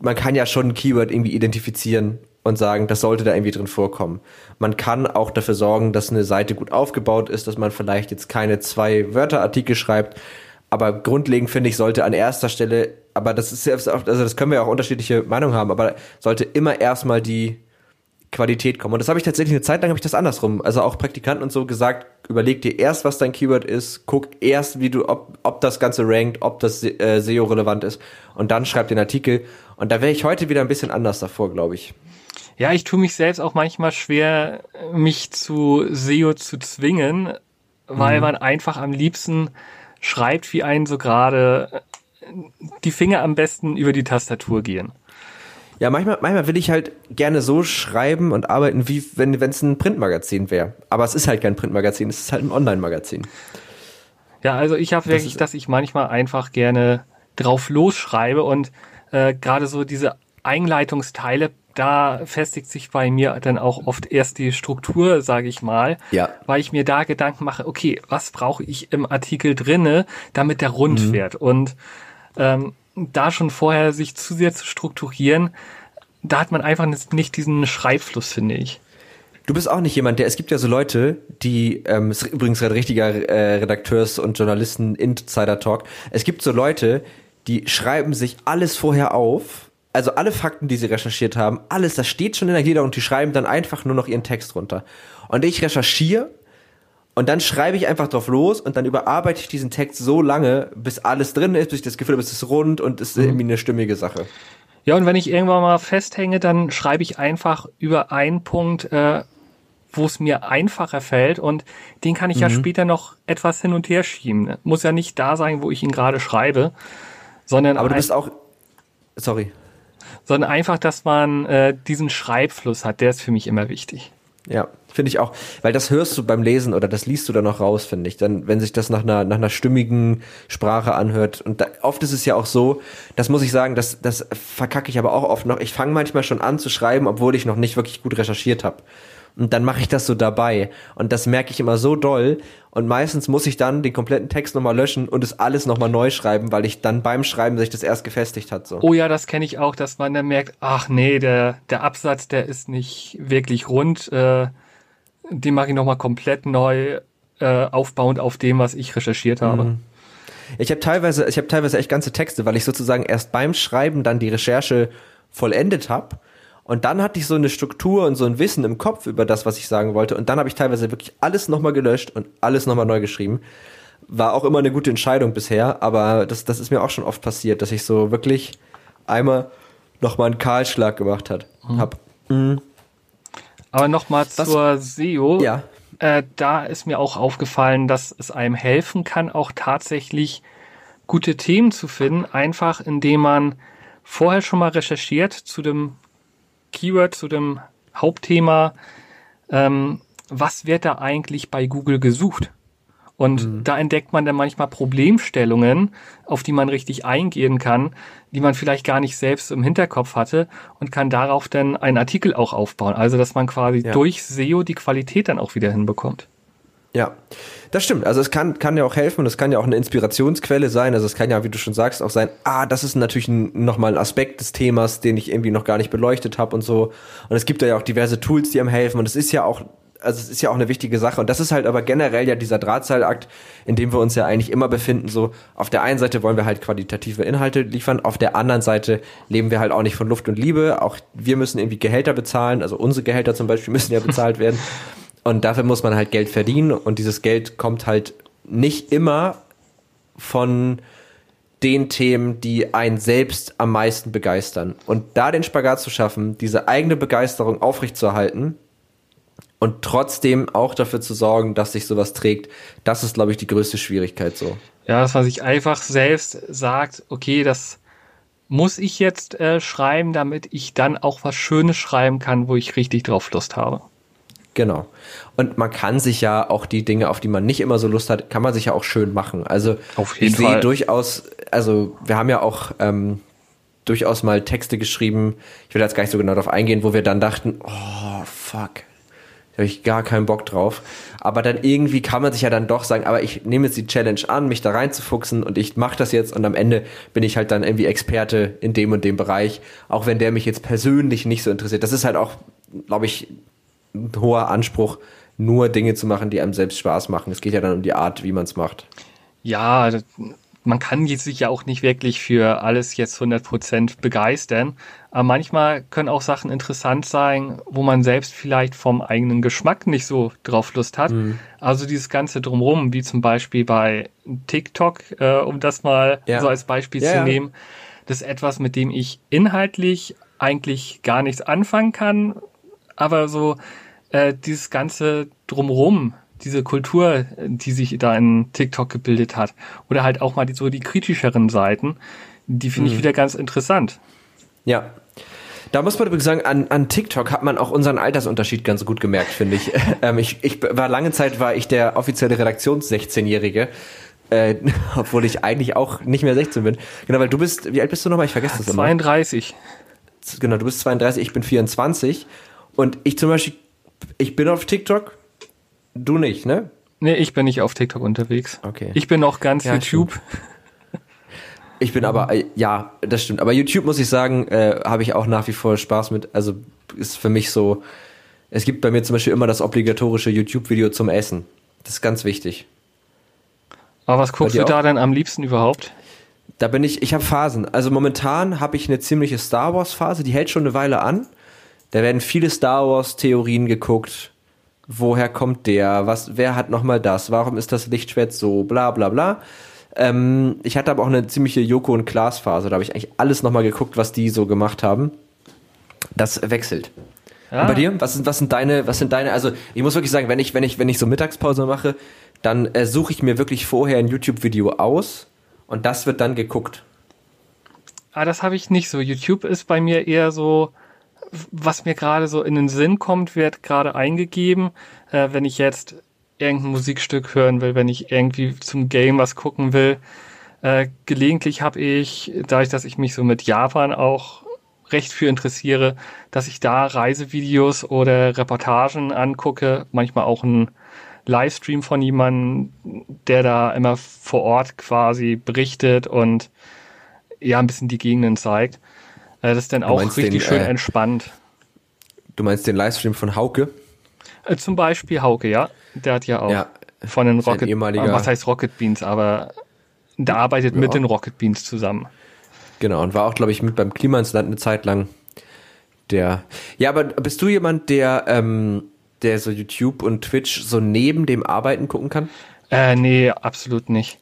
man kann ja schon ein Keyword irgendwie identifizieren und sagen, das sollte da irgendwie drin vorkommen. Man kann auch dafür sorgen, dass eine Seite gut aufgebaut ist, dass man vielleicht jetzt keine zwei Wörterartikel schreibt. Aber grundlegend finde ich, sollte an erster Stelle, aber das ist selbst also das können wir ja auch unterschiedliche Meinungen haben, aber sollte immer erstmal die Qualität kommen. Und das habe ich tatsächlich eine Zeit lang habe ich das andersrum. Also auch Praktikanten und so gesagt, überleg dir erst, was dein Keyword ist, guck erst, wie du, ob, ob das Ganze rankt, ob das äh, SEO relevant ist und dann schreib den Artikel. Und da wäre ich heute wieder ein bisschen anders davor, glaube ich. Ja, ich tue mich selbst auch manchmal schwer, mich zu SEO zu zwingen, weil mhm. man einfach am liebsten schreibt, wie einen so gerade die Finger am besten über die Tastatur gehen. Ja, manchmal, manchmal will ich halt gerne so schreiben und arbeiten, wie wenn es ein Printmagazin wäre. Aber es ist halt kein Printmagazin, es ist halt ein Online-Magazin. Ja, also ich habe wirklich, das dass ich manchmal einfach gerne drauf losschreibe und äh, gerade so diese Einleitungsteile da festigt sich bei mir dann auch oft erst die Struktur, sage ich mal, ja. weil ich mir da Gedanken mache, okay, was brauche ich im Artikel drinne, damit der rund mhm. wird und ähm, da schon vorher sich zu sehr zu strukturieren, da hat man einfach nicht diesen Schreibfluss, finde ich. Du bist auch nicht jemand, der, es gibt ja so Leute, die, ähm, ist übrigens ein richtiger äh, Redakteurs- und Journalisten-Insider-Talk. Es gibt so Leute, die schreiben sich alles vorher auf, also alle Fakten, die sie recherchiert haben, alles, das steht schon in der Glieder und die schreiben dann einfach nur noch ihren Text runter. Und ich recherchiere und dann schreibe ich einfach drauf los und dann überarbeite ich diesen Text so lange, bis alles drin ist, bis ich das Gefühl habe, es ist rund und es ist Mhm. irgendwie eine stimmige Sache. Ja, und wenn ich irgendwann mal festhänge, dann schreibe ich einfach über einen Punkt, äh, wo es mir einfacher fällt und den kann ich Mhm. ja später noch etwas hin und her schieben. Muss ja nicht da sein, wo ich ihn gerade schreibe, sondern, Aber du bist auch, sorry. Sondern einfach, dass man äh, diesen Schreibfluss hat, der ist für mich immer wichtig. Ja, finde ich auch. Weil das hörst du beim Lesen oder das liest du dann noch raus, finde ich. Dann, wenn sich das nach einer, nach einer stimmigen Sprache anhört. Und da, oft ist es ja auch so, das muss ich sagen, das, das verkacke ich aber auch oft noch. Ich fange manchmal schon an zu schreiben, obwohl ich noch nicht wirklich gut recherchiert habe. Und dann mache ich das so dabei. Und das merke ich immer so doll. Und meistens muss ich dann den kompletten Text nochmal löschen und es alles nochmal neu schreiben, weil ich dann beim Schreiben sich das erst gefestigt hat. So. Oh ja, das kenne ich auch, dass man dann merkt, ach nee, der, der Absatz, der ist nicht wirklich rund. Äh, den mache ich nochmal komplett neu, äh, aufbauend auf dem, was ich recherchiert habe. Ich habe teilweise, ich habe teilweise echt ganze Texte, weil ich sozusagen erst beim Schreiben dann die Recherche vollendet habe. Und dann hatte ich so eine Struktur und so ein Wissen im Kopf über das, was ich sagen wollte. Und dann habe ich teilweise wirklich alles nochmal gelöscht und alles nochmal neu geschrieben. War auch immer eine gute Entscheidung bisher, aber das, das ist mir auch schon oft passiert, dass ich so wirklich einmal nochmal einen Kahlschlag gemacht hat, hab. Aber nochmal zur SEO. Ja. Äh, da ist mir auch aufgefallen, dass es einem helfen kann, auch tatsächlich gute Themen zu finden, einfach indem man vorher schon mal recherchiert zu dem Keyword, zu dem Hauptthema, ähm, was wird da eigentlich bei Google gesucht? Und da entdeckt man dann manchmal Problemstellungen, auf die man richtig eingehen kann, die man vielleicht gar nicht selbst im Hinterkopf hatte und kann darauf dann einen Artikel auch aufbauen. Also, dass man quasi Ja. durch SEO die Qualität dann auch wieder hinbekommt. Ja, das stimmt. Also es kann, kann ja auch helfen und es kann ja auch eine Inspirationsquelle sein. Also es kann ja, wie du schon sagst, auch sein, ah, das ist natürlich ein, nochmal ein Aspekt des Themas, den ich irgendwie noch gar nicht beleuchtet habe und so. Und es gibt ja auch diverse Tools, die einem helfen. Und es ist ja auch, also es ist ja auch eine wichtige Sache. Und das ist halt aber generell ja dieser Drahtseilakt, in dem wir uns ja eigentlich immer befinden. So, auf der einen Seite wollen wir halt qualitative Inhalte liefern, auf der anderen Seite leben wir halt auch nicht von Luft und Liebe. Auch wir müssen irgendwie Gehälter bezahlen. Also unsere Gehälter zum Beispiel müssen ja bezahlt werden. Und dafür muss man halt Geld verdienen und dieses Geld kommt halt nicht immer von den Themen, die einen selbst am meisten begeistern. Und da den Spagat zu schaffen, diese eigene Begeisterung aufrechtzuerhalten und trotzdem auch dafür zu sorgen, dass sich sowas trägt, das ist, glaube ich, die größte Schwierigkeit so. Ja, dass man sich einfach selbst sagt, okay, das muss ich jetzt äh, schreiben, damit ich dann auch was Schönes schreiben kann, wo ich richtig drauf Lust habe. Genau. Und man kann sich ja auch die Dinge, auf die man nicht immer so Lust hat, kann man sich ja auch schön machen. Also Auf jeden ich sehe durchaus, also wir haben ja auch ähm, durchaus mal Texte geschrieben, ich will jetzt gar nicht so genau darauf eingehen, wo wir dann dachten, oh fuck, da habe ich gar keinen Bock drauf. Aber dann irgendwie kann man sich ja dann doch sagen, aber ich nehme jetzt die Challenge an, mich da reinzufuchsen und ich mache das jetzt und am Ende bin ich halt dann irgendwie Experte in dem und dem Bereich, auch wenn der mich jetzt persönlich nicht so interessiert. Das ist halt auch, glaube ich, ein hoher Anspruch, nur Dinge zu machen, die einem selbst Spaß machen. Es geht ja dann um die Art, wie man es macht. Ja, man kann sich ja auch nicht wirklich für alles jetzt 100% begeistern. Aber manchmal können auch Sachen interessant sein, wo man selbst vielleicht vom eigenen Geschmack nicht so drauf Lust hat. Also dieses Ganze drumrum, wie zum Beispiel bei TikTok, äh, um das mal Ja. so als Beispiel Ja, zu ja. nehmen. Das ist etwas, mit dem ich inhaltlich eigentlich gar nichts anfangen kann, aber so äh, dieses ganze drumrum, diese Kultur, die sich da in TikTok gebildet hat, oder halt auch mal die, so die kritischeren Seiten, die finde ich wieder ganz interessant. Ja. Da muss man übrigens sagen, an, an TikTok hat man auch unseren Altersunterschied ganz gut gemerkt, finde ich. ähm, ich. Ich war lange Zeit war ich der offizielle Redaktions-16-Jährige. Äh, obwohl ich eigentlich auch nicht mehr 16 bin. Genau, weil du bist, wie alt bist du nochmal? Ich vergesse das immer. 32. Genau, du bist 32, ich bin 24. Und ich zum Beispiel, ich bin auf TikTok, du nicht, ne? Nee, ich bin nicht auf TikTok unterwegs. Okay. Ich bin auch ganz Ja, YouTube. Ich bin aber, äh, ja, das stimmt. Aber YouTube muss ich sagen, äh, habe ich auch nach wie vor Spaß mit. Also ist für mich so, Es gibt bei mir zum Beispiel immer das obligatorische YouTube-Video zum Essen. Das ist ganz wichtig. Aber was guckst du da auch? denn am liebsten überhaupt? Da bin ich, ich habe Phasen. Also momentan habe ich eine ziemliche Star Wars Phase, die hält schon eine Weile an. Da werden viele Star Wars Theorien geguckt. Woher kommt der? Was, wer hat nochmal das? Warum ist das Lichtschwert so? Bla bla bla. Ähm, ich hatte aber auch eine ziemliche Joko und Klaas Phase. Da habe ich eigentlich alles nochmal geguckt, was die so gemacht haben. Das wechselt. Ja, bei dir? Was sind, was sind deine, was sind deine, also ich muss wirklich sagen, wenn ich, wenn ich, wenn ich so Mittagspause mache, dann äh, suche ich mir wirklich vorher ein YouTube-Video aus und das wird dann geguckt. Ah, das habe ich nicht so. YouTube ist bei mir eher so, was mir gerade so in den Sinn kommt, wird gerade eingegeben. Äh, wenn ich jetzt irgendein Musikstück hören will, wenn ich irgendwie zum Game was gucken will. Äh, gelegentlich habe ich, dadurch, dass ich mich so mit Japan auch recht für interessiere, dass ich da Reisevideos oder Reportagen angucke, manchmal auch ein Livestream von jemandem, der da immer vor Ort quasi berichtet und ja, ein bisschen die Gegenden zeigt. Äh, Das ist dann auch richtig den, schön äh, entspannt. Du meinst den Livestream von Hauke? Äh, Zum Beispiel Hauke, ja. Der hat ja auch Ja, von den Rocket, ehemaliger- äh, was heißt Rocket Beans, aber der arbeitet mit Ja. den Rocket Beans zusammen. Genau, und war auch, glaube ich, mit beim Klima ins Land eine Zeit lang. Der. Ja, aber bist du jemand, der, ähm, der so YouTube und Twitch so neben dem Arbeiten gucken kann? Äh, nee, absolut nicht.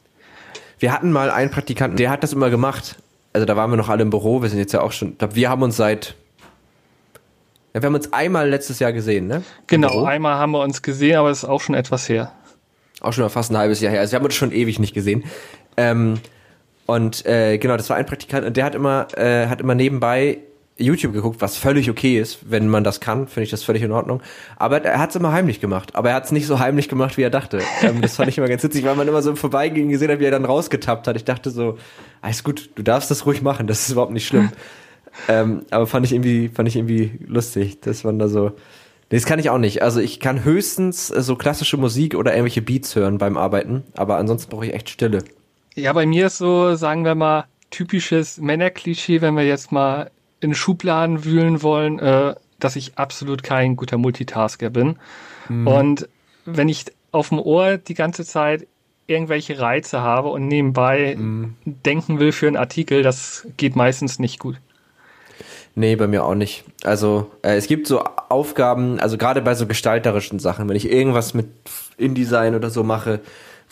Wir hatten mal einen Praktikanten, der hat das immer gemacht. Also da waren wir noch alle im Büro, wir sind jetzt ja auch schon, ich wir haben uns seit, ja, wir haben uns einmal letztes Jahr gesehen, ne? Genau, einmal haben wir uns gesehen, aber das ist auch schon etwas her. Auch schon fast ein halbes Jahr her. Also wir haben uns schon ewig nicht gesehen. Ähm, und äh, genau, das war ein Praktikant und der hat immer, äh, hat immer nebenbei YouTube geguckt, was völlig okay ist, wenn man das kann, finde ich das völlig in Ordnung. Aber er hat es immer heimlich gemacht. Aber er hat es nicht so heimlich gemacht, wie er dachte. Ähm, das fand ich immer ganz witzig, weil man immer so im Vorbeigehen gesehen hat, wie er dann rausgetappt hat. Ich dachte so, alles gut, du darfst das ruhig machen, das ist überhaupt nicht schlimm. ähm, aber fand ich irgendwie, fand ich irgendwie lustig, dass man da so. Nee, das kann ich auch nicht. Also ich kann höchstens äh, so klassische Musik oder irgendwelche Beats hören beim Arbeiten, aber ansonsten brauche ich echt Stille. Ja, bei mir ist so, sagen wir mal, typisches Männerklischee, wenn wir jetzt mal in Schubladen wühlen wollen, äh, dass ich absolut kein guter Multitasker bin. Und wenn ich auf dem Ohr die ganze Zeit irgendwelche Reize habe und nebenbei denken will für einen Artikel, das geht meistens nicht gut. Nee, bei mir auch nicht. Also äh, es gibt so Aufgaben, also gerade bei so gestalterischen Sachen, wenn ich irgendwas mit InDesign oder so mache,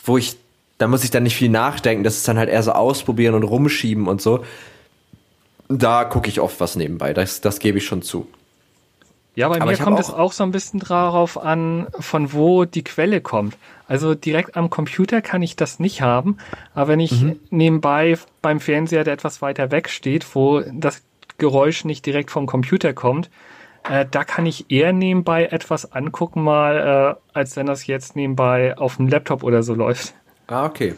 wo ich, da muss ich dann nicht viel nachdenken, das ist dann halt eher so ausprobieren und rumschieben und so. Da gucke ich oft was nebenbei, das, das gebe ich schon zu. Ja, bei Aber mir kommt es auch- auch so ein bisschen darauf an, von wo die Quelle kommt. Also direkt am Computer kann ich das nicht haben, aber wenn ich Mhm. nebenbei beim Fernseher, der etwas weiter weg steht, wo das Geräusch nicht direkt vom Computer kommt, äh, da kann ich eher nebenbei etwas angucken mal, äh, als wenn das jetzt nebenbei auf dem Laptop oder so läuft. Ah, okay.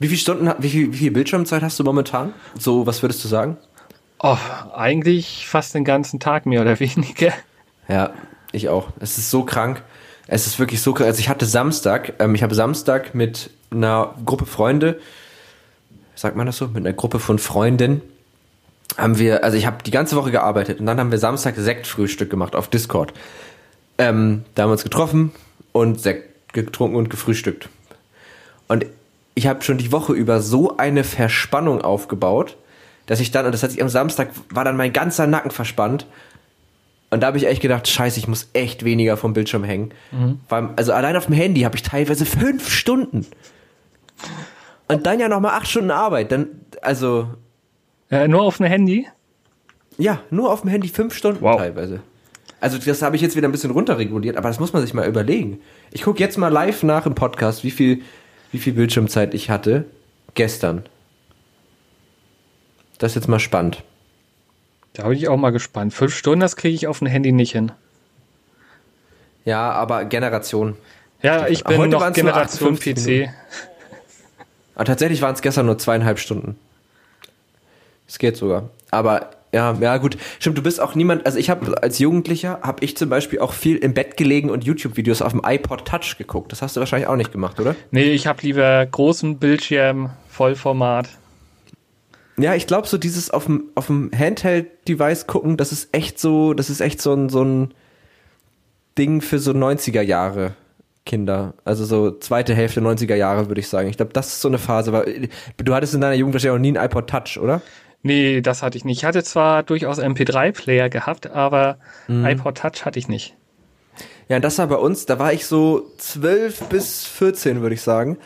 Wie viele Stunden, wie viel, wie viel Bildschirmzeit hast du momentan? So, was würdest du sagen? Oh, eigentlich fast den ganzen Tag mehr oder weniger. Ja, ich auch. Es ist so krank. Es ist wirklich so krank. Also ich hatte Samstag, ähm, ich habe Samstag mit einer Gruppe Freunde, sagt man das so, mit einer Gruppe von Freunden, haben wir, also ich habe die ganze Woche gearbeitet und dann haben wir Samstag Sektfrühstück gemacht auf Discord. Ähm, da haben wir uns getroffen und Sekt getrunken und gefrühstückt. Und ich habe schon die Woche über so eine Verspannung aufgebaut, dass ich dann, und das hat sich am Samstag, war dann mein ganzer Nacken verspannt. Und da habe ich echt gedacht, scheiße, ich muss echt weniger vom Bildschirm hängen. Weil, also allein auf dem Handy habe ich teilweise fünf Stunden. Und dann ja nochmal acht Stunden Arbeit. Dann, also, Äh, nur auf dem Handy? ja, nur auf dem Handy fünf Stunden Wow. teilweise. Also das habe ich jetzt wieder ein bisschen runterreguliert, aber das muss man sich mal überlegen. Ich gucke jetzt mal live nach im Podcast, wie viel, wie viel Bildschirmzeit ich hatte gestern. Das ist jetzt mal spannend. Da bin ich auch mal gespannt. Fünf Stunden, das kriege ich auf dem Handy nicht hin. Ja, aber Generation. Ja, ich bin Heute noch Generation 58 PC. Aber tatsächlich waren es gestern nur zweieinhalb Stunden. Es geht sogar. Aber ja, ja gut. Stimmt, du bist auch niemand. Also ich habe als Jugendlicher habe ich zum Beispiel auch viel im Bett gelegen und YouTube-Videos auf dem iPod Touch geguckt. Das hast du wahrscheinlich auch nicht gemacht, oder? Nee, ich habe lieber großen Bildschirm, Vollformat. Ja, ich glaube so dieses auf dem auf dem Handheld-Device gucken, das ist echt so, das ist echt so ein so ein Ding für so 90er Jahre Kinder. Also so zweite Hälfte 90er Jahre, würde ich sagen. Ich glaube, das ist so eine Phase. Weil du hattest in deiner Jugend wahrscheinlich auch nie einen iPod Touch, oder? Nee, das hatte ich nicht. Ich hatte zwar durchaus MP3-Player gehabt, aber mhm. iPod Touch hatte ich nicht. Ja, das war bei uns, da war ich so 12 bis 14, würde ich sagen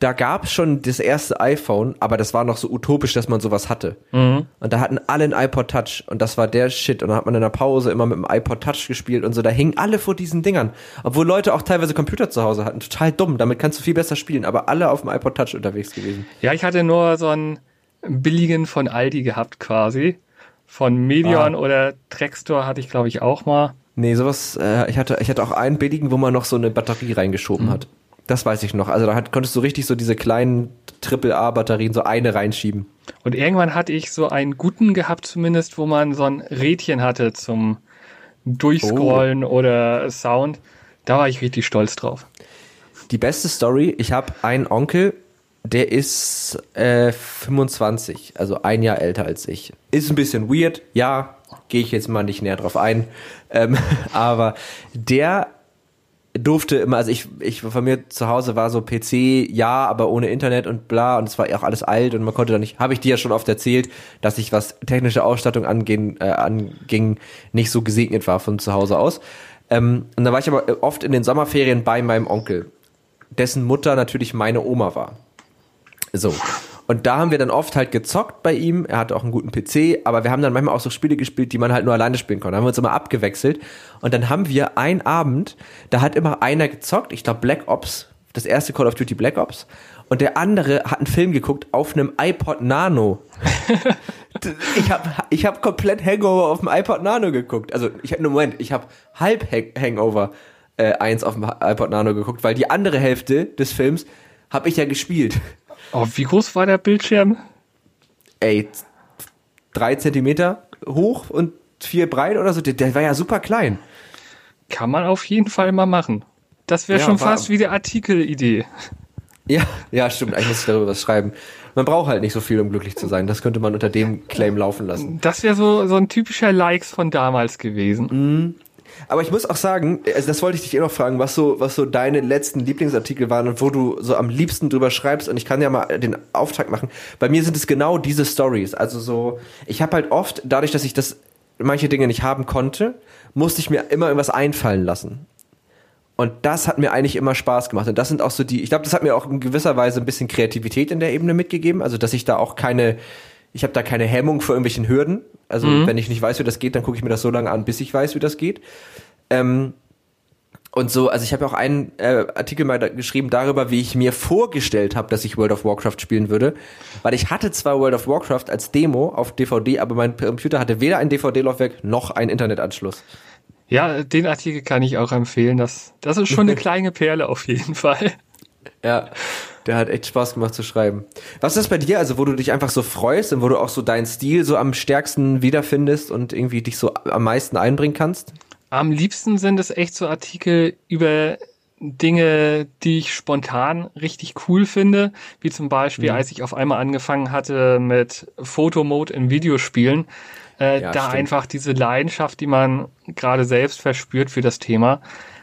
da gab es schon das erste iPhone, aber das war noch so utopisch, dass man sowas hatte. Mhm. Und da hatten alle ein iPod Touch und das war der Shit. Und dann hat man in der Pause immer mit dem iPod Touch gespielt und so. Da hingen alle vor diesen Dingern. Obwohl Leute auch teilweise Computer zu Hause hatten. Total dumm. Damit kannst du viel besser spielen. Aber alle auf dem iPod Touch unterwegs gewesen. Ja, ich hatte nur so einen billigen von Aldi gehabt quasi. Von Medion ah. oder Trackstore hatte ich, glaube ich, auch mal. Nee, sowas, äh, ich hatte, ich hatte auch einen billigen, wo man noch so eine Batterie reingeschoben mhm. hat. Das weiß ich noch. Also da hat, konntest du richtig so diese kleinen Triple-A-Batterien so eine reinschieben. Und irgendwann hatte ich so einen guten gehabt zumindest, wo man so ein Rädchen hatte zum Durchscrollen oh. oder Sound. Da war ich richtig stolz drauf. Die beste Story, ich habe einen Onkel, der ist äh, 25, also ein Jahr älter als ich. Ist ein bisschen weird, ja, gehe ich jetzt mal nicht näher drauf ein. Ähm, aber der durfte immer, also ich, ich von mir zu Hause war so PC, ja, aber ohne Internet und bla und es war auch alles alt und man konnte da nicht, habe ich dir ja schon oft erzählt, dass ich was technische Ausstattung angehen, äh, anging, nicht so gesegnet war von zu Hause aus. Ähm, und da war ich aber oft in den Sommerferien bei meinem Onkel, dessen Mutter natürlich meine Oma war. So. Und da haben wir dann oft halt gezockt bei ihm. Er hatte auch einen guten PC, aber wir haben dann manchmal auch so Spiele gespielt, die man halt nur alleine spielen konnte. Da haben wir uns immer abgewechselt. Und dann haben wir einen Abend, da hat immer einer gezockt, ich glaube Black Ops, das erste Call of Duty Black Ops. Und der andere hat einen Film geguckt auf einem iPod Nano. ich habe ich hab komplett Hangover auf dem iPod Nano geguckt. Also, ich habe Moment, ich habe halb Hangover äh, eins auf dem iPod Nano geguckt, weil die andere Hälfte des Films habe ich ja gespielt. Oh, wie groß war der Bildschirm? Ey, drei Zentimeter hoch und vier breit oder so. Der, der war ja super klein. Kann man auf jeden Fall mal machen. Das wäre ja, schon fast wie die Artikelidee. Ja, ja, stimmt. Eigentlich muss ich darüber was schreiben. Man braucht halt nicht so viel, um glücklich zu sein. Das könnte man unter dem Claim laufen lassen. Das wäre so, so ein typischer Likes von damals gewesen. Mhm. Aber ich muss auch sagen, also das wollte ich dich eh noch fragen, was so, was so deine letzten Lieblingsartikel waren und wo du so am liebsten drüber schreibst. Und ich kann ja mal den Auftrag machen. Bei mir sind es genau diese Stories. Also so, ich habe halt oft, dadurch, dass ich das manche Dinge nicht haben konnte, musste ich mir immer irgendwas einfallen lassen. Und das hat mir eigentlich immer Spaß gemacht. Und das sind auch so die, ich glaube, das hat mir auch in gewisser Weise ein bisschen Kreativität in der Ebene mitgegeben. Also, dass ich da auch keine, ich habe da keine Hemmung vor irgendwelchen Hürden. Also mhm. wenn ich nicht weiß, wie das geht, dann gucke ich mir das so lange an, bis ich weiß, wie das geht. Ähm, und so, also ich habe auch einen äh, Artikel mal da geschrieben darüber, wie ich mir vorgestellt habe, dass ich World of Warcraft spielen würde. Weil ich hatte zwar World of Warcraft als Demo auf DVD, aber mein Computer hatte weder ein DVD-Laufwerk noch einen Internetanschluss. Ja, den Artikel kann ich auch empfehlen. Das, das ist schon eine kleine Perle auf jeden Fall. Ja, der hat echt Spaß gemacht zu schreiben. Was ist das bei dir, also wo du dich einfach so freust und wo du auch so deinen Stil so am stärksten wiederfindest und irgendwie dich so am meisten einbringen kannst? Am liebsten sind es echt so Artikel über Dinge, die ich spontan richtig cool finde, wie zum Beispiel, mhm. als ich auf einmal angefangen hatte mit Fotomode in Videospielen, äh, ja, da stimmt. einfach diese Leidenschaft, die man gerade selbst verspürt für das Thema,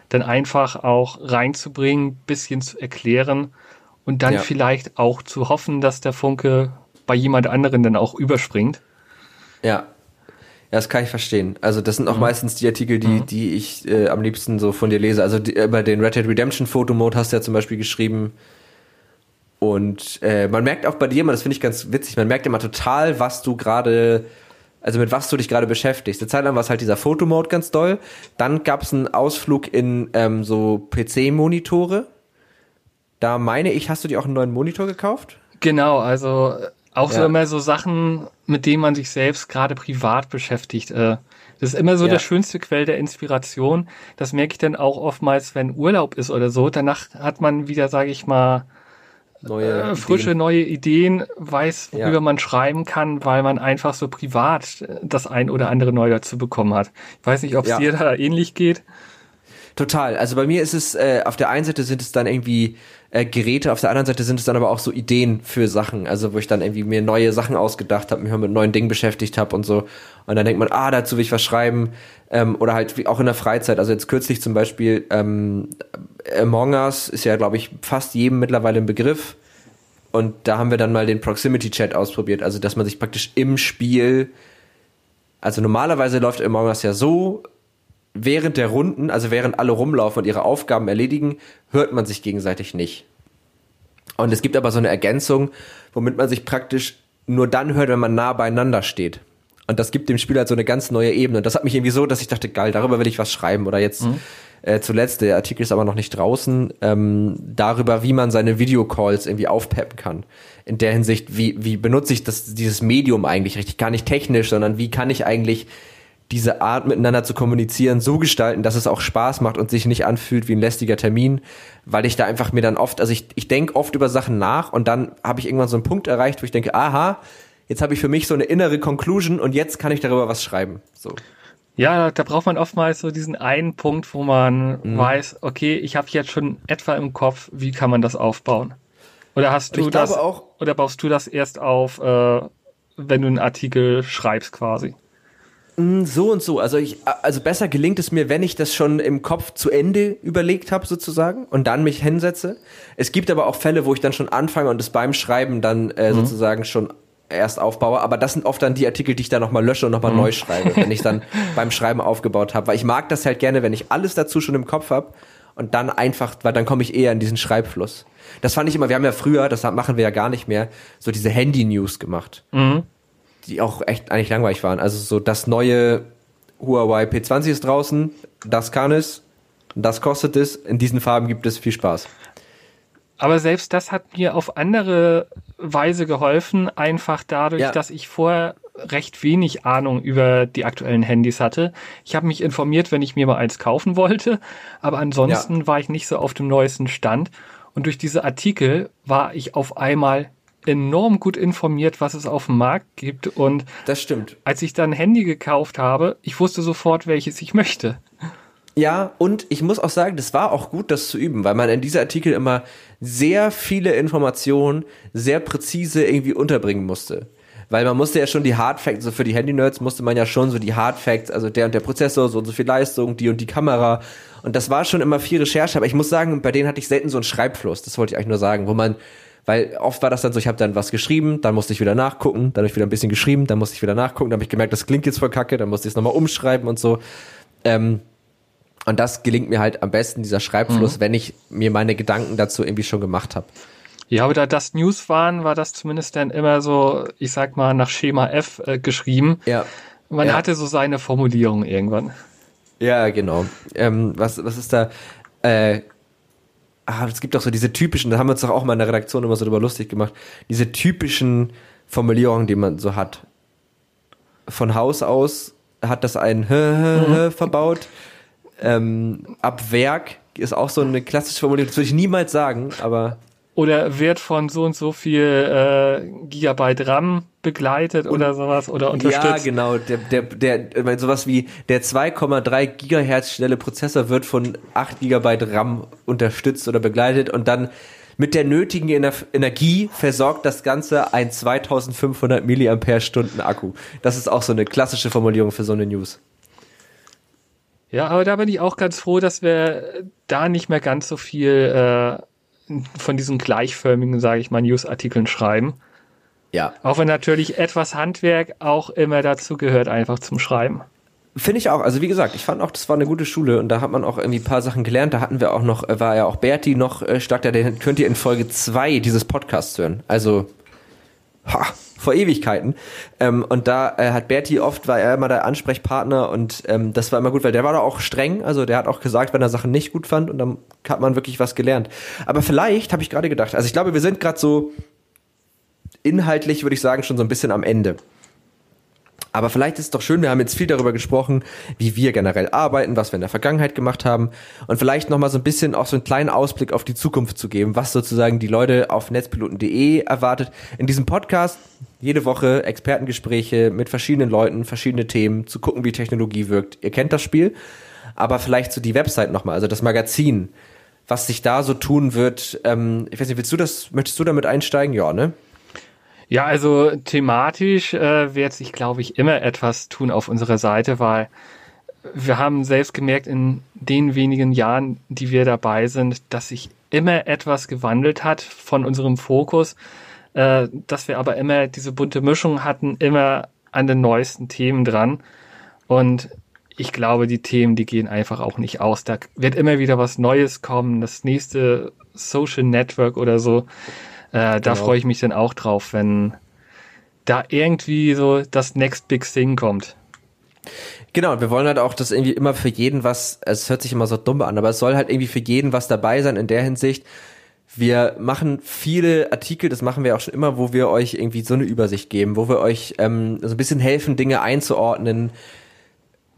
dann einfach auch reinzubringen, bisschen zu erklären und dann ja. vielleicht auch zu hoffen, dass der Funke bei jemand anderen dann auch überspringt. Ja. Ja, das kann ich verstehen. Also das sind auch mhm. meistens die Artikel, die, mhm. die ich äh, am liebsten so von dir lese. Also die, über den Red Dead Redemption Fotomode hast du ja zum Beispiel geschrieben. Und äh, man merkt auch bei dir immer, das finde ich ganz witzig, man merkt immer total, was du gerade, also mit was du dich gerade beschäftigst. Eine Zeit lang war es halt dieser Fotomode ganz doll. Dann gab es einen Ausflug in ähm, so PC-Monitore da meine ich, hast du dir auch einen neuen Monitor gekauft? Genau, also auch ja. so immer so Sachen, mit denen man sich selbst gerade privat beschäftigt. Äh, das ist immer so ja. der schönste Quell der Inspiration. Das merke ich dann auch oftmals, wenn Urlaub ist oder so. Danach hat man wieder, sage ich mal, neue äh, frische Ideen. neue Ideen, weiß, worüber ja. man schreiben kann, weil man einfach so privat das ein oder andere neu dazu bekommen hat. Ich weiß nicht, ob es dir da ähnlich geht. Total. Also bei mir ist es, äh, auf der einen Seite sind es dann irgendwie äh, Geräte, auf der anderen Seite sind es dann aber auch so Ideen für Sachen, also wo ich dann irgendwie mir neue Sachen ausgedacht habe, mich mit neuen Dingen beschäftigt habe und so. Und dann denkt man, ah, dazu will ich was schreiben. Ähm, oder halt wie auch in der Freizeit. Also jetzt kürzlich zum Beispiel ähm, Among Us ist ja, glaube ich, fast jedem mittlerweile ein Begriff. Und da haben wir dann mal den Proximity Chat ausprobiert, also dass man sich praktisch im Spiel, also normalerweise läuft Among Us ja so, während der Runden, also während alle rumlaufen und ihre Aufgaben erledigen, hört man sich gegenseitig nicht. Und es gibt aber so eine Ergänzung, womit man sich praktisch nur dann hört, wenn man nah beieinander steht. Und das gibt dem Spiel halt so eine ganz neue Ebene. Und das hat mich irgendwie so, dass ich dachte, geil, darüber will ich was schreiben. Oder jetzt mhm. äh, zuletzt, der Artikel ist aber noch nicht draußen, ähm, darüber, wie man seine Videocalls irgendwie aufpeppen kann. In der Hinsicht, wie, wie benutze ich das, dieses Medium eigentlich richtig? Gar nicht technisch, sondern wie kann ich eigentlich diese Art miteinander zu kommunizieren so gestalten, dass es auch Spaß macht und sich nicht anfühlt wie ein lästiger Termin, weil ich da einfach mir dann oft, also ich, ich denke oft über Sachen nach und dann habe ich irgendwann so einen Punkt erreicht, wo ich denke, aha, jetzt habe ich für mich so eine innere Conclusion und jetzt kann ich darüber was schreiben. So. Ja, da braucht man oftmals so diesen einen Punkt, wo man mhm. weiß, okay, ich habe jetzt schon etwa im Kopf, wie kann man das aufbauen? Oder hast du das auch, oder baust du das erst auf, äh, wenn du einen Artikel schreibst quasi? Mm, so und so. Also ich, also besser gelingt es mir, wenn ich das schon im Kopf zu Ende überlegt habe, sozusagen, und dann mich hinsetze. Es gibt aber auch Fälle, wo ich dann schon anfange und es beim Schreiben dann äh, mhm. sozusagen schon erst aufbaue. Aber das sind oft dann die Artikel, die ich dann nochmal lösche und nochmal mhm. neu schreibe, wenn ich dann beim Schreiben aufgebaut habe. Weil ich mag das halt gerne, wenn ich alles dazu schon im Kopf habe und dann einfach, weil dann komme ich eher in diesen Schreibfluss. Das fand ich immer, wir haben ja früher, das machen wir ja gar nicht mehr, so diese Handy-News gemacht. Mhm die auch echt eigentlich langweilig waren. Also so das neue Huawei P20 ist draußen, das kann es, das kostet es, in diesen Farben gibt es viel Spaß. Aber selbst das hat mir auf andere Weise geholfen, einfach dadurch, ja. dass ich vorher recht wenig Ahnung über die aktuellen Handys hatte. Ich habe mich informiert, wenn ich mir mal eins kaufen wollte, aber ansonsten ja. war ich nicht so auf dem neuesten Stand. Und durch diese Artikel war ich auf einmal enorm gut informiert, was es auf dem Markt gibt. Und das stimmt. Als ich dann ein Handy gekauft habe, ich wusste sofort, welches ich möchte. Ja, und ich muss auch sagen, das war auch gut, das zu üben, weil man in diese Artikel immer sehr viele Informationen sehr präzise irgendwie unterbringen musste. Weil man musste ja schon die Hard Facts, also für die Handy-Nerds musste man ja schon so die Hard Facts, also der und der Prozessor, so und so viel Leistung, die und die Kamera. Und das war schon immer viel Recherche, aber ich muss sagen, bei denen hatte ich selten so einen Schreibfluss, das wollte ich eigentlich nur sagen, wo man weil oft war das dann so, ich habe dann was geschrieben, dann musste ich wieder nachgucken, dann habe ich wieder ein bisschen geschrieben, dann musste ich wieder nachgucken, dann habe ich gemerkt, das klingt jetzt voll kacke, dann musste ich es nochmal umschreiben und so. Ähm, und das gelingt mir halt am besten, dieser Schreibfluss, mhm. wenn ich mir meine Gedanken dazu irgendwie schon gemacht habe. Ja, aber da das News waren, war das zumindest dann immer so, ich sag mal, nach Schema F äh, geschrieben. Ja. Man ja. hatte so seine Formulierung irgendwann. Ja, genau. Ähm, was, was ist da? Äh, ah, es gibt auch so diese typischen, da haben wir uns doch auch mal in der Redaktion immer so drüber lustig gemacht, diese typischen Formulierungen, die man so hat. Von Haus aus hat das ein mhm. verbaut. Ähm, ab Werk ist auch so eine klassische Formulierung, das würde ich niemals sagen, aber oder wird von so und so viel äh, Gigabyte RAM begleitet und, oder sowas oder unterstützt. Ja, genau. Der, der, der, sowas wie der 2,3 Gigahertz schnelle Prozessor wird von 8 Gigabyte RAM unterstützt oder begleitet und dann mit der nötigen Ener Energie versorgt das Ganze ein 2500 Milliampere-Stunden Akku. Das ist auch so eine klassische Formulierung für so eine News. Ja, aber da bin ich auch ganz froh, dass wir da nicht mehr ganz so viel äh, von diesen gleichförmigen, sage ich mal, Newsartikeln schreiben. Ja. Auch wenn natürlich etwas Handwerk auch immer dazu gehört, einfach zum Schreiben. Finde ich auch. Also wie gesagt, ich fand auch, das war eine gute Schule und da hat man auch irgendwie ein paar Sachen gelernt. Da hatten wir auch noch, war ja auch Berti noch äh, stark da, den könnt ihr in Folge zwei dieses Podcasts hören. Also ha, vor Ewigkeiten. Ähm, und da äh, hat Berti oft, war er immer der Ansprechpartner und ähm, das war immer gut, weil der war da auch streng. Also der hat auch gesagt, wenn er Sachen nicht gut fand und dann hat man wirklich was gelernt. Aber vielleicht habe ich gerade gedacht, also ich glaube, wir sind gerade so inhaltlich, würde ich sagen, schon so ein bisschen am Ende. Aber vielleicht ist es doch schön, wir haben jetzt viel darüber gesprochen, wie wir generell arbeiten, was wir in der Vergangenheit gemacht haben und vielleicht nochmal so ein bisschen auch so einen kleinen Ausblick auf die Zukunft zu geben, was sozusagen die Leute auf netzpiloten.de erwartet. In diesem Podcast jede Woche Expertengespräche mit verschiedenen Leuten, verschiedene Themen, zu gucken, wie Technologie wirkt. Ihr kennt das Spiel. aber vielleicht so die Website nochmal, also das Magazin, was sich da so tun wird. Ähm, ich weiß nicht, willst du das, möchtest du damit einsteigen? Ja, ne? Ja, also thematisch äh, wird sich, glaube ich, immer etwas tun auf unserer Seite, weil wir haben selbst gemerkt in den wenigen Jahren, die wir dabei sind, dass sich immer etwas gewandelt hat von unserem Fokus, äh, dass wir aber immer diese bunte Mischung hatten, immer an den neuesten Themen dran. Und ich glaube, die Themen, die gehen einfach auch nicht aus. Da wird immer wieder was Neues kommen, das nächste Social Network oder so. Äh, da genau. freue ich mich dann auch drauf, wenn da irgendwie so das Next Big Thing kommt. Genau, wir wollen halt auch, dass irgendwie immer für jeden was, es hört sich immer so dumm an, aber es soll halt irgendwie für jeden was dabei sein in der Hinsicht. Wir machen viele Artikel, das machen wir auch schon immer, wo wir euch irgendwie so eine Übersicht geben, wo wir euch ähm, so ein bisschen helfen, Dinge einzuordnen.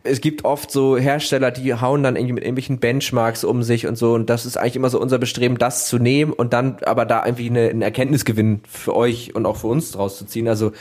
Es gibt oft so Hersteller, die hauen dann irgendwie mit irgendwelchen Benchmarks um sich und so. Und das ist eigentlich immer so unser Bestreben, das zu nehmen und dann aber da irgendwie eine, einen Erkenntnisgewinn für euch und auch für uns draus zu ziehen. Also,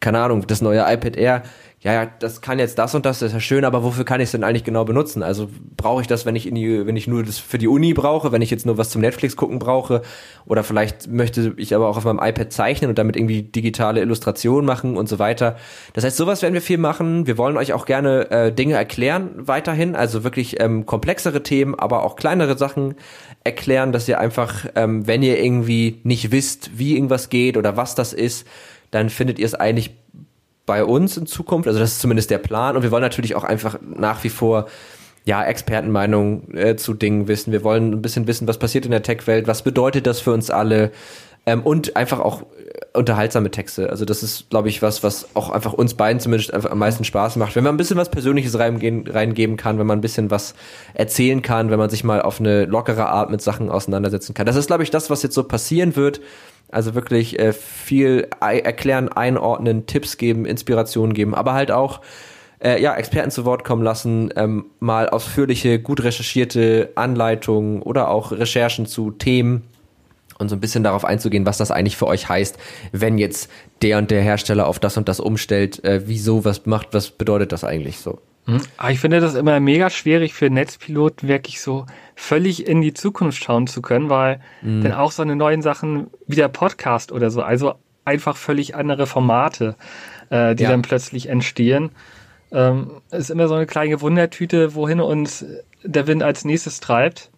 keine Ahnung, das neue iPad Air ja, ja, das kann jetzt das und das, das ist ja schön, aber wofür kann ich es denn eigentlich genau benutzen? Also brauche ich das, wenn ich in die, wenn ich nur das für die Uni brauche, wenn ich jetzt nur was zum Netflix gucken brauche, oder vielleicht möchte ich aber auch auf meinem iPad zeichnen und damit irgendwie digitale Illustrationen machen und so weiter. Das heißt, sowas werden wir viel machen. Wir wollen euch auch gerne äh, Dinge erklären weiterhin, also wirklich ähm, komplexere Themen, aber auch kleinere Sachen erklären, dass ihr einfach, ähm, wenn ihr irgendwie nicht wisst, wie irgendwas geht oder was das ist, dann findet ihr es eigentlich bei uns in Zukunft. Also das ist zumindest der Plan. Und wir wollen natürlich auch einfach nach wie vor ja, Expertenmeinung äh, zu Dingen wissen. Wir wollen ein bisschen wissen, was passiert in der Tech-Welt, was bedeutet das für uns alle ähm, und einfach auch unterhaltsame Texte. Also das ist, glaube ich, was, was auch einfach uns beiden zumindest einfach am meisten Spaß macht. Wenn man ein bisschen was Persönliches reingehen, reingeben kann, wenn man ein bisschen was erzählen kann, wenn man sich mal auf eine lockere Art mit Sachen auseinandersetzen kann. Das ist, glaube ich, das, was jetzt so passieren wird. Also wirklich äh, viel erklären, einordnen, Tipps geben, Inspirationen geben, aber halt auch äh, ja, Experten zu Wort kommen lassen, ähm, mal ausführliche, gut recherchierte Anleitungen oder auch Recherchen zu Themen und so ein bisschen darauf einzugehen, was das eigentlich für euch heißt, wenn jetzt der und der Hersteller auf das und das umstellt, äh, wieso, was macht, was bedeutet das eigentlich so? Hm? Ah, ich finde das immer mega schwierig für Netzpiloten wirklich so völlig in die Zukunft schauen zu können, weil mhm. dann auch so eine neuen Sachen wie der Podcast oder so, also einfach völlig andere Formate, äh, die ja. dann plötzlich entstehen. Ähm, ist immer so eine kleine Wundertüte, wohin uns der Wind als nächstes treibt.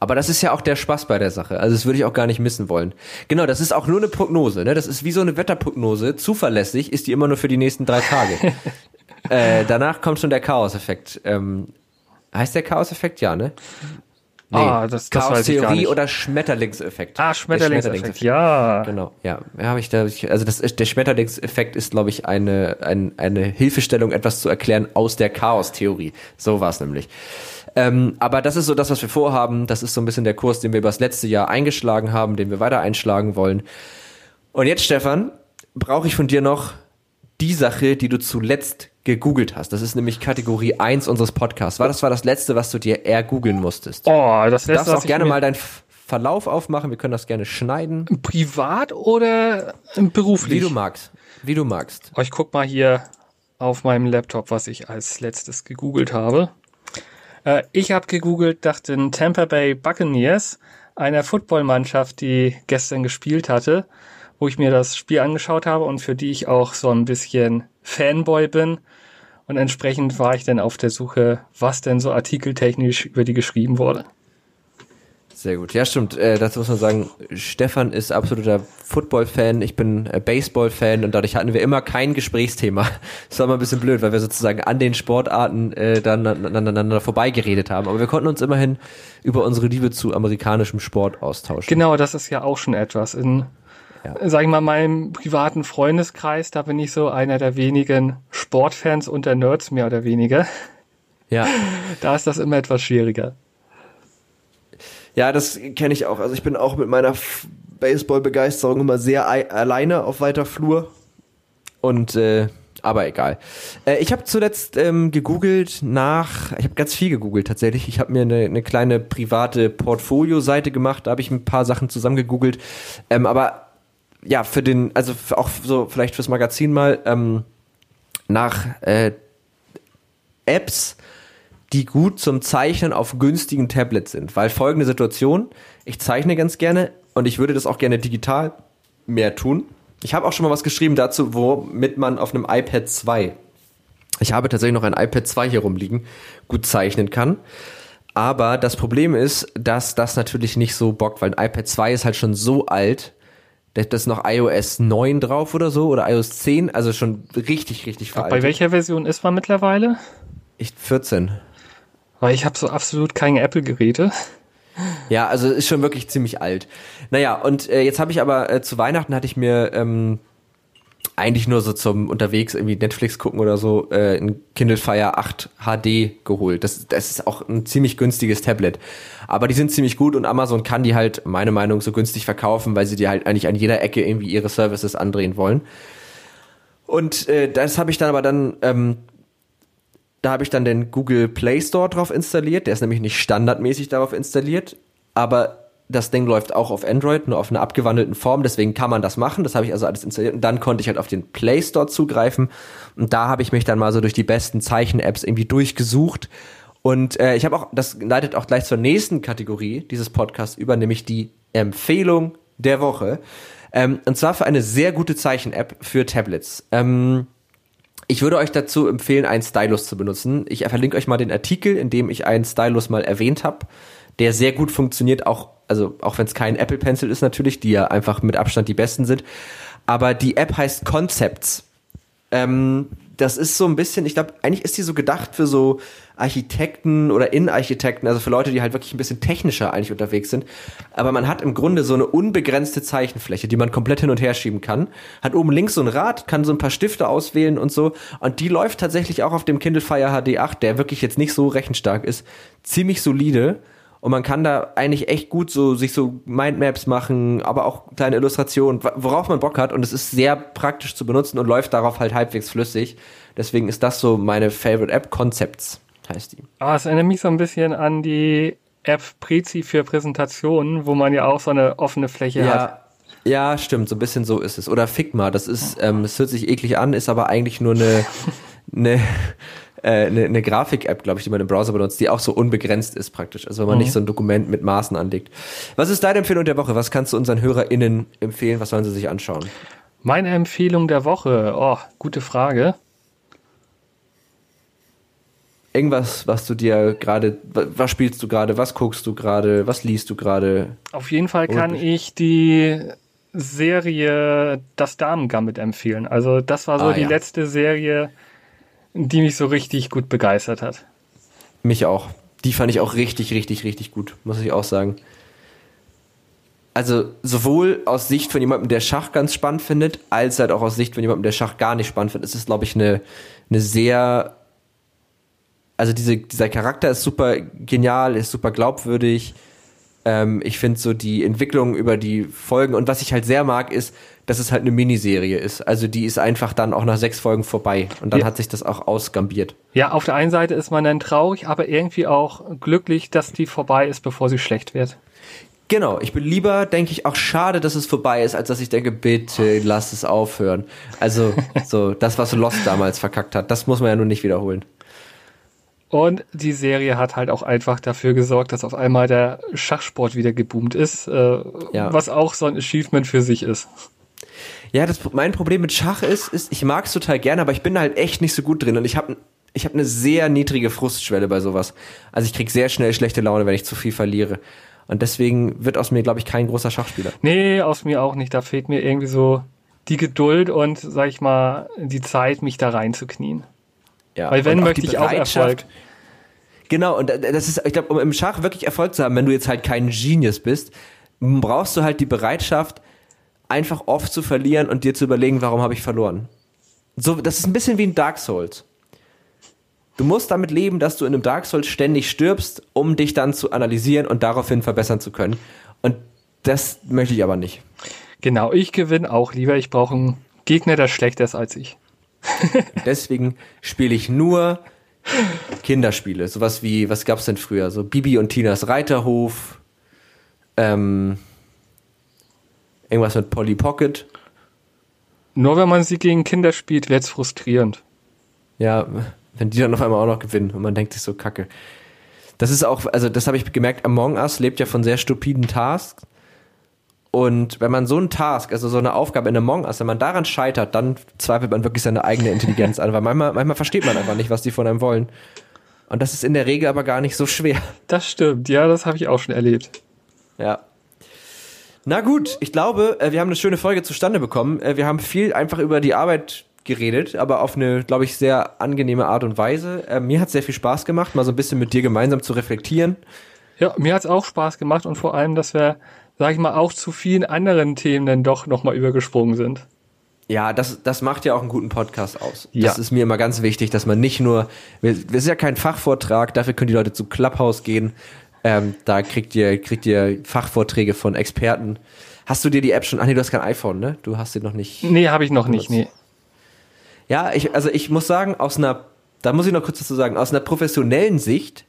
Aber das ist ja auch der Spaß bei der Sache. Also das würde ich auch gar nicht missen wollen. Genau, das ist auch nur eine Prognose. Ne? Das ist wie so eine Wetterprognose. Zuverlässig ist die immer nur für die nächsten drei Tage. äh, danach kommt schon der Chaos-Effekt. Ähm, heißt der Chaos-Effekt? Ja, ne? Nee, ah, das, das Chaos-Theorie oder Schmetterlingseffekt. Ah, Schmetterlingseffekt, ja. Genau, ja. ja habe ich da, also das ist, der Schmetterlingseffekt ist, glaube ich, eine, ein, eine Hilfestellung, etwas zu erklären aus der Chaos-Theorie. So war es nämlich. Ähm, aber das ist so das, was wir vorhaben. Das ist so ein bisschen der Kurs, den wir über das letzte Jahr eingeschlagen haben, den wir weiter einschlagen wollen. Und jetzt, Stefan, brauche ich von dir noch die Sache, die du zuletzt gegoogelt hast. Das ist nämlich Kategorie 1 unseres Podcasts. War das war das letzte, was du dir eher googeln musstest? Oh, das letzte. Du darfst auch gerne mal deinen Verlauf aufmachen. Wir können das gerne schneiden. Privat oder beruflich? Wie du magst. Wie du magst. Oh, ich guck mal hier auf meinem Laptop, was ich als letztes gegoogelt habe. Äh, ich habe gegoogelt nach den Tampa Bay Buccaneers, einer Footballmannschaft, die gestern gespielt hatte, wo ich mir das Spiel angeschaut habe und für die ich auch so ein bisschen Fanboy bin. Und entsprechend war ich dann auf der Suche, was denn so artikeltechnisch über die geschrieben wurde. Sehr gut. Ja, stimmt. Äh, dazu muss man sagen, Stefan ist absoluter Football-Fan, ich bin äh, Baseball-Fan und dadurch hatten wir immer kein Gesprächsthema. Das war immer ein bisschen blöd, weil wir sozusagen an den Sportarten äh, dann aneinander vorbeigeredet haben. Aber wir konnten uns immerhin über unsere Liebe zu amerikanischem Sport austauschen. Genau, das ist ja auch schon etwas. In, ja. sag ich mal, meinem privaten Freundeskreis, da bin ich so einer der wenigen Sportfans unter Nerds, mehr oder weniger. Ja. Da ist das immer etwas schwieriger. Ja, das kenne ich auch. Also ich bin auch mit meiner Baseball-Begeisterung immer sehr alleine auf weiter Flur. Und äh, aber egal. Äh, ich habe zuletzt ähm, gegoogelt nach, ich habe ganz viel gegoogelt tatsächlich. Ich habe mir eine, eine kleine private Portfolio-Seite gemacht, da habe ich ein paar Sachen zusammengegoogelt. Ähm, aber ja, für den, also auch so vielleicht fürs Magazin mal ähm, nach äh, Apps, die gut zum Zeichnen auf günstigen Tablets sind. Weil folgende Situation, ich zeichne ganz gerne und ich würde das auch gerne digital mehr tun. Ich habe auch schon mal was geschrieben dazu, womit man auf einem iPad 2, ich habe tatsächlich noch ein iPad 2 hier rumliegen, gut zeichnen kann. Aber das Problem ist, dass das natürlich nicht so bockt, weil ein iPad 2 ist halt schon so alt, da ist noch iOS 9 drauf oder so oder iOS 10, also schon richtig, richtig veraltet. Bei welcher Version ist man mittlerweile? Ich 14. Weil ich habe so absolut keine Apple-Geräte. Ja, also ist schon wirklich ziemlich alt. Naja, und äh, jetzt habe ich aber äh, zu Weihnachten hatte ich mir ähm, eigentlich nur so zum unterwegs irgendwie Netflix gucken oder so äh, ein Kindle Fire 8 HD geholt. Das, das ist auch ein ziemlich günstiges Tablet. Aber die sind ziemlich gut und Amazon kann die halt, meine Meinung, so günstig verkaufen, weil sie die halt eigentlich an jeder Ecke irgendwie ihre Services andrehen wollen. Und äh, das habe ich dann aber dann, ähm, da habe ich dann den Google Play Store drauf installiert. Der ist nämlich nicht standardmäßig darauf installiert, aber das Ding läuft auch auf Android, nur auf einer abgewandelten Form, deswegen kann man das machen. Das habe ich also alles installiert und dann konnte ich halt auf den Play Store zugreifen und da habe ich mich dann mal so durch die besten Zeichen-Apps irgendwie durchgesucht und äh, ich habe auch, das leitet auch gleich zur nächsten Kategorie dieses Podcasts über, nämlich die Empfehlung der Woche. Ähm, und zwar für eine sehr gute Zeichen-App für Tablets. Ähm, ich würde euch dazu empfehlen, einen Stylus zu benutzen. Ich verlinke euch mal den Artikel, in dem ich einen Stylus mal erwähnt habe, der sehr gut funktioniert, auch also auch wenn es kein Apple Pencil ist natürlich, die ja einfach mit Abstand die besten sind. Aber die App heißt Concepts. Ähm, das ist so ein bisschen, ich glaube, eigentlich ist die so gedacht für so Architekten oder Innenarchitekten, also für Leute, die halt wirklich ein bisschen technischer eigentlich unterwegs sind. Aber man hat im Grunde so eine unbegrenzte Zeichenfläche, die man komplett hin und her schieben kann. Hat oben links so ein Rad, kann so ein paar Stifte auswählen und so. Und die läuft tatsächlich auch auf dem Kindle Fire HD 8, der wirklich jetzt nicht so rechenstark ist, ziemlich solide. Und man kann da eigentlich echt gut so sich so Mindmaps machen, aber auch kleine Illustrationen, worauf man Bock hat. Und es ist sehr praktisch zu benutzen und läuft darauf halt halbwegs flüssig. Deswegen ist das so meine Favorite App. Concepts heißt die. Ah, es erinnert mich so ein bisschen an die App Prezi für Präsentationen, wo man ja auch so eine offene Fläche ja. hat. Ja, stimmt, so ein bisschen so ist es. Oder Figma, das ist, ähm, es hört sich eklig an, ist aber eigentlich nur eine, eine äh, eine, eine Grafik-App, glaube ich, die man im Browser benutzt, die auch so unbegrenzt ist praktisch. Also wenn man mhm. nicht so ein Dokument mit Maßen anlegt. Was ist deine Empfehlung der Woche? Was kannst du unseren HörerInnen empfehlen? Was sollen sie sich anschauen? Meine Empfehlung der Woche, oh, gute Frage. Irgendwas, was du dir gerade, was spielst du gerade, was guckst du gerade, was liest du gerade? Auf jeden Fall kann ich die Serie Das Damen-Gambit empfehlen. Also das war so ah, die ja. letzte Serie, die mich so richtig gut begeistert hat. Mich auch. Die fand ich auch richtig, richtig, richtig gut, muss ich auch sagen. Also sowohl aus Sicht von jemandem, der Schach ganz spannend findet, als halt auch aus Sicht von jemandem, der Schach gar nicht spannend findet. Es ist, glaube ich, eine, eine sehr, also diese, dieser Charakter ist super genial, ist super glaubwürdig. Ähm, ich finde so die Entwicklung über die Folgen und was ich halt sehr mag, ist, dass es halt eine Miniserie ist. Also die ist einfach dann auch nach sechs Folgen vorbei und dann ja. hat sich das auch ausgambiert. Ja, auf der einen Seite ist man dann traurig, aber irgendwie auch glücklich, dass die vorbei ist, bevor sie schlecht wird. Genau, ich bin lieber, denke ich, auch schade, dass es vorbei ist, als dass ich denke, bitte lass es aufhören. Also so das, was Lost damals verkackt hat, das muss man ja nun nicht wiederholen. Und die Serie hat halt auch einfach dafür gesorgt, dass auf einmal der Schachsport wieder geboomt ist, äh, ja. was auch so ein Achievement für sich ist. Ja, das, mein Problem mit Schach ist, ist, ich mag es total gerne, aber ich bin halt echt nicht so gut drin und ich habe ich hab eine sehr niedrige Frustschwelle bei sowas. Also ich krieg sehr schnell schlechte Laune, wenn ich zu viel verliere. Und deswegen wird aus mir, glaube ich, kein großer Schachspieler. Nee, aus mir auch nicht. Da fehlt mir irgendwie so die Geduld und, sag ich mal, die Zeit, mich da reinzuknien. Ja, Weil wenn möchte ich auch Erfolg. Genau, und das ist, ich glaube, um im Schach wirklich Erfolg zu haben, wenn du jetzt halt kein Genius bist, brauchst du halt die Bereitschaft, einfach oft zu verlieren und dir zu überlegen, warum habe ich verloren. So, das ist ein bisschen wie ein Dark Souls. Du musst damit leben, dass du in einem Dark Souls ständig stirbst, um dich dann zu analysieren und daraufhin verbessern zu können. Und das möchte ich aber nicht. Genau, ich gewinne auch lieber. Ich brauche einen Gegner, der schlechter ist als ich. Deswegen spiele ich nur Kinderspiele. Sowas wie, was gab's denn früher? So Bibi und Tinas Reiterhof, ähm, Irgendwas mit Polly Pocket. Nur wenn man sie gegen Kinder spielt, wird's frustrierend. Ja, Wenn die dann auf einmal auch noch gewinnen und man denkt sich so, kacke. Das ist auch, also das habe ich gemerkt, Among Us lebt ja von sehr stupiden Tasks. Und wenn man so einen Task, also so eine Aufgabe in Among Us, wenn man daran scheitert, dann zweifelt man wirklich seine eigene Intelligenz an, weil manchmal, manchmal versteht man einfach nicht, was die von einem wollen. Und das ist in der Regel aber gar nicht so schwer. Das stimmt, ja, das habe ich auch schon erlebt. Ja. Na gut, ich glaube, äh, wir haben eine schöne Folge zustande bekommen. Äh, wir haben viel einfach über die Arbeit geredet, aber auf eine, glaube ich, sehr angenehme Art und Weise. Äh, mir hat sehr viel Spaß gemacht, mal so ein bisschen mit dir gemeinsam zu reflektieren. Ja, mir hat es auch Spaß gemacht und vor allem, dass wir, sag ich mal, auch zu vielen anderen Themen dann doch nochmal übergesprungen sind. Ja, das, das macht ja auch einen guten Podcast aus. Ja. Das ist mir immer ganz wichtig, dass man nicht nur, wir sind ja kein Fachvortrag, dafür können die Leute zu Clubhouse gehen. Ähm, da kriegt ihr, kriegt ihr Fachvorträge von Experten. Hast du dir die App schon, ach nee, du hast kein iPhone, ne? Du hast sie noch nicht. Nee, habe ich noch nicht, nee. Ja, ich, also ich muss sagen, aus einer, da muss ich noch kurz dazu sagen, aus einer professionellen Sicht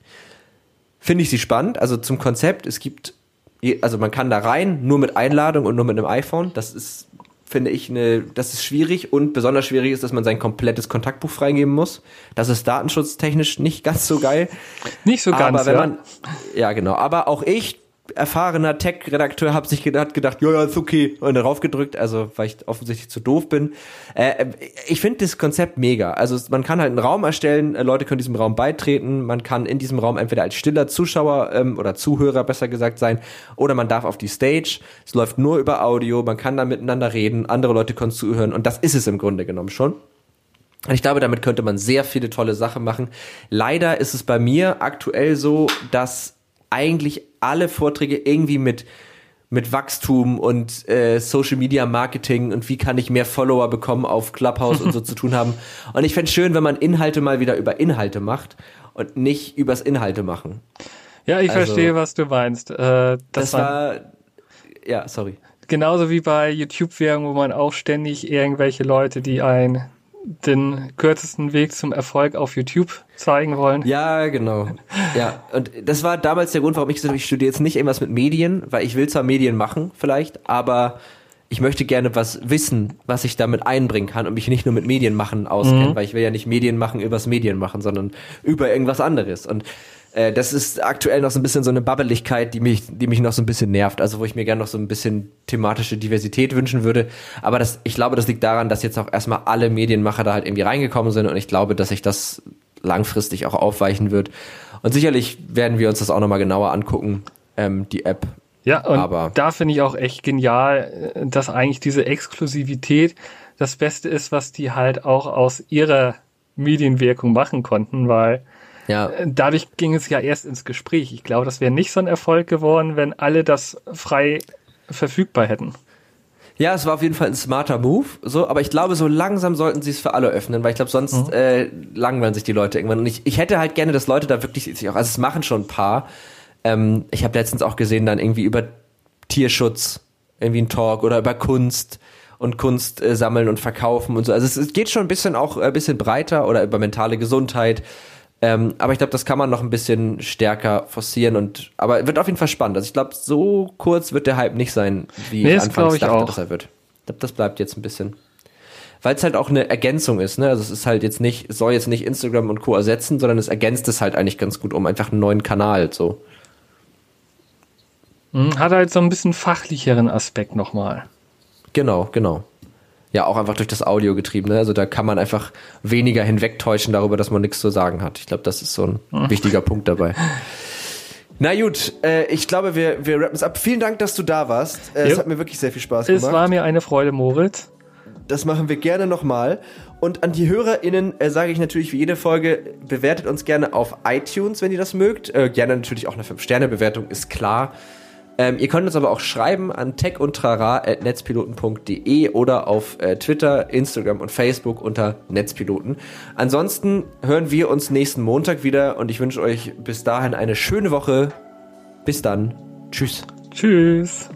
finde ich sie spannend. Also zum Konzept, es gibt, also man kann da rein, nur mit Einladung und nur mit einem iPhone. Das ist, finde ich, eine, das ist schwierig und besonders schwierig ist, dass man sein komplettes Kontaktbuch freigeben muss. Das ist datenschutztechnisch nicht ganz so geil. Nicht so ganz, Aber wenn ja. man, ja genau. Aber auch ich erfahrener Tech-Redakteur habe sich gedacht, gedacht, ja, ja, ist okay, und darauf gedrückt, also weil ich offensichtlich zu doof bin. Äh, ich finde das Konzept mega. Also man kann halt einen Raum erstellen, äh, Leute können diesem Raum beitreten, man kann in diesem Raum entweder als stiller Zuschauer ähm, oder Zuhörer besser gesagt sein, oder man darf auf die Stage. Es läuft nur über Audio, man kann da miteinander reden, andere Leute können zuhören und das ist es im Grunde genommen schon. Und ich glaube, damit könnte man sehr viele tolle Sachen machen. Leider ist es bei mir aktuell so, dass eigentlich alle Vorträge irgendwie mit mit Wachstum und äh, Social Media Marketing und wie kann ich mehr Follower bekommen auf Clubhouse und so zu tun haben. Und ich fände schön, wenn man Inhalte mal wieder über Inhalte macht und nicht übers Inhalte machen. Ja, ich also, verstehe, was du meinst. Äh, das, das war, ja, sorry. Genauso wie bei YouTube-Werbung, wo man auch ständig irgendwelche Leute, die ein den kürzesten Weg zum Erfolg auf YouTube zeigen wollen. Ja, genau. Ja, und das war damals der Grund, warum ich gesagt habe, ich studiere jetzt nicht irgendwas mit Medien, weil ich will zwar Medien machen vielleicht, aber ich möchte gerne was wissen, was ich damit einbringen kann und mich nicht nur mit Medien machen auskennen, mhm. weil ich will ja nicht Medien machen übers Medien machen, sondern über irgendwas anderes. Und äh, das ist aktuell noch so ein bisschen so eine Babbeligkeit, die mich, die mich noch so ein bisschen nervt. Also wo ich mir gerne noch so ein bisschen thematische Diversität wünschen würde. Aber das, ich glaube, das liegt daran, dass jetzt auch erstmal alle Medienmacher da halt irgendwie reingekommen sind und ich glaube, dass sich das langfristig auch aufweichen wird. Und sicherlich werden wir uns das auch nochmal genauer angucken, ähm, die App. Ja, und Aber da finde ich auch echt genial, äh, dass eigentlich diese Exklusivität das Beste ist, was die halt auch aus ihrer Medienwirkung machen konnten, weil ja. Äh, dadurch ging es ja erst ins Gespräch. Ich glaube, das wäre nicht so ein Erfolg geworden, wenn alle das frei verfügbar hätten. Ja, es war auf jeden Fall ein smarter Move, so, aber ich glaube, so langsam sollten sie es für alle öffnen, weil ich glaube, sonst mhm. äh, langweilen sich die Leute irgendwann. Und ich, ich hätte halt gerne, dass Leute da wirklich sich auch, also es machen schon ein paar. Ähm, ich habe letztens auch gesehen, dann irgendwie über Tierschutz, irgendwie ein Talk oder über Kunst und Kunst äh, sammeln und verkaufen und so. Also es, es geht schon ein bisschen auch ein bisschen breiter oder über mentale Gesundheit ähm, aber ich glaube, das kann man noch ein bisschen stärker forcieren und aber wird auf jeden Fall spannend. Also ich glaube, so kurz wird der Hype nicht sein, wie nee, ich anfangs ich dachte, auch. dass er wird. Ich glaube, das bleibt jetzt ein bisschen. Weil es halt auch eine Ergänzung ist, ne? Also es ist halt jetzt nicht, es soll jetzt nicht Instagram und Co. ersetzen, sondern es ergänzt es halt eigentlich ganz gut um einfach einen neuen Kanal so. Hm, hat halt so ein bisschen fachlicheren Aspekt nochmal. Genau, genau ja auch einfach durch das Audio getrieben. Ne? Also da kann man einfach weniger hinwegtäuschen darüber, dass man nichts zu sagen hat. Ich glaube, das ist so ein hm. wichtiger Punkt dabei. Na gut, äh, ich glaube, wir, wir rappen es ab. Vielen Dank, dass du da warst. Äh, es hat mir wirklich sehr viel Spaß gemacht. Es war mir eine Freude, Moritz. Das machen wir gerne nochmal. Und an die HörerInnen äh, sage ich natürlich wie jede Folge, bewertet uns gerne auf iTunes, wenn ihr das mögt. Äh, gerne natürlich auch eine 5-Sterne-Bewertung, ist klar. Ähm, ihr könnt uns aber auch schreiben an techundtrara.netzpiloten.de oder auf äh, Twitter, Instagram und Facebook unter Netzpiloten. Ansonsten hören wir uns nächsten Montag wieder und ich wünsche euch bis dahin eine schöne Woche. Bis dann. Tschüss. Tschüss.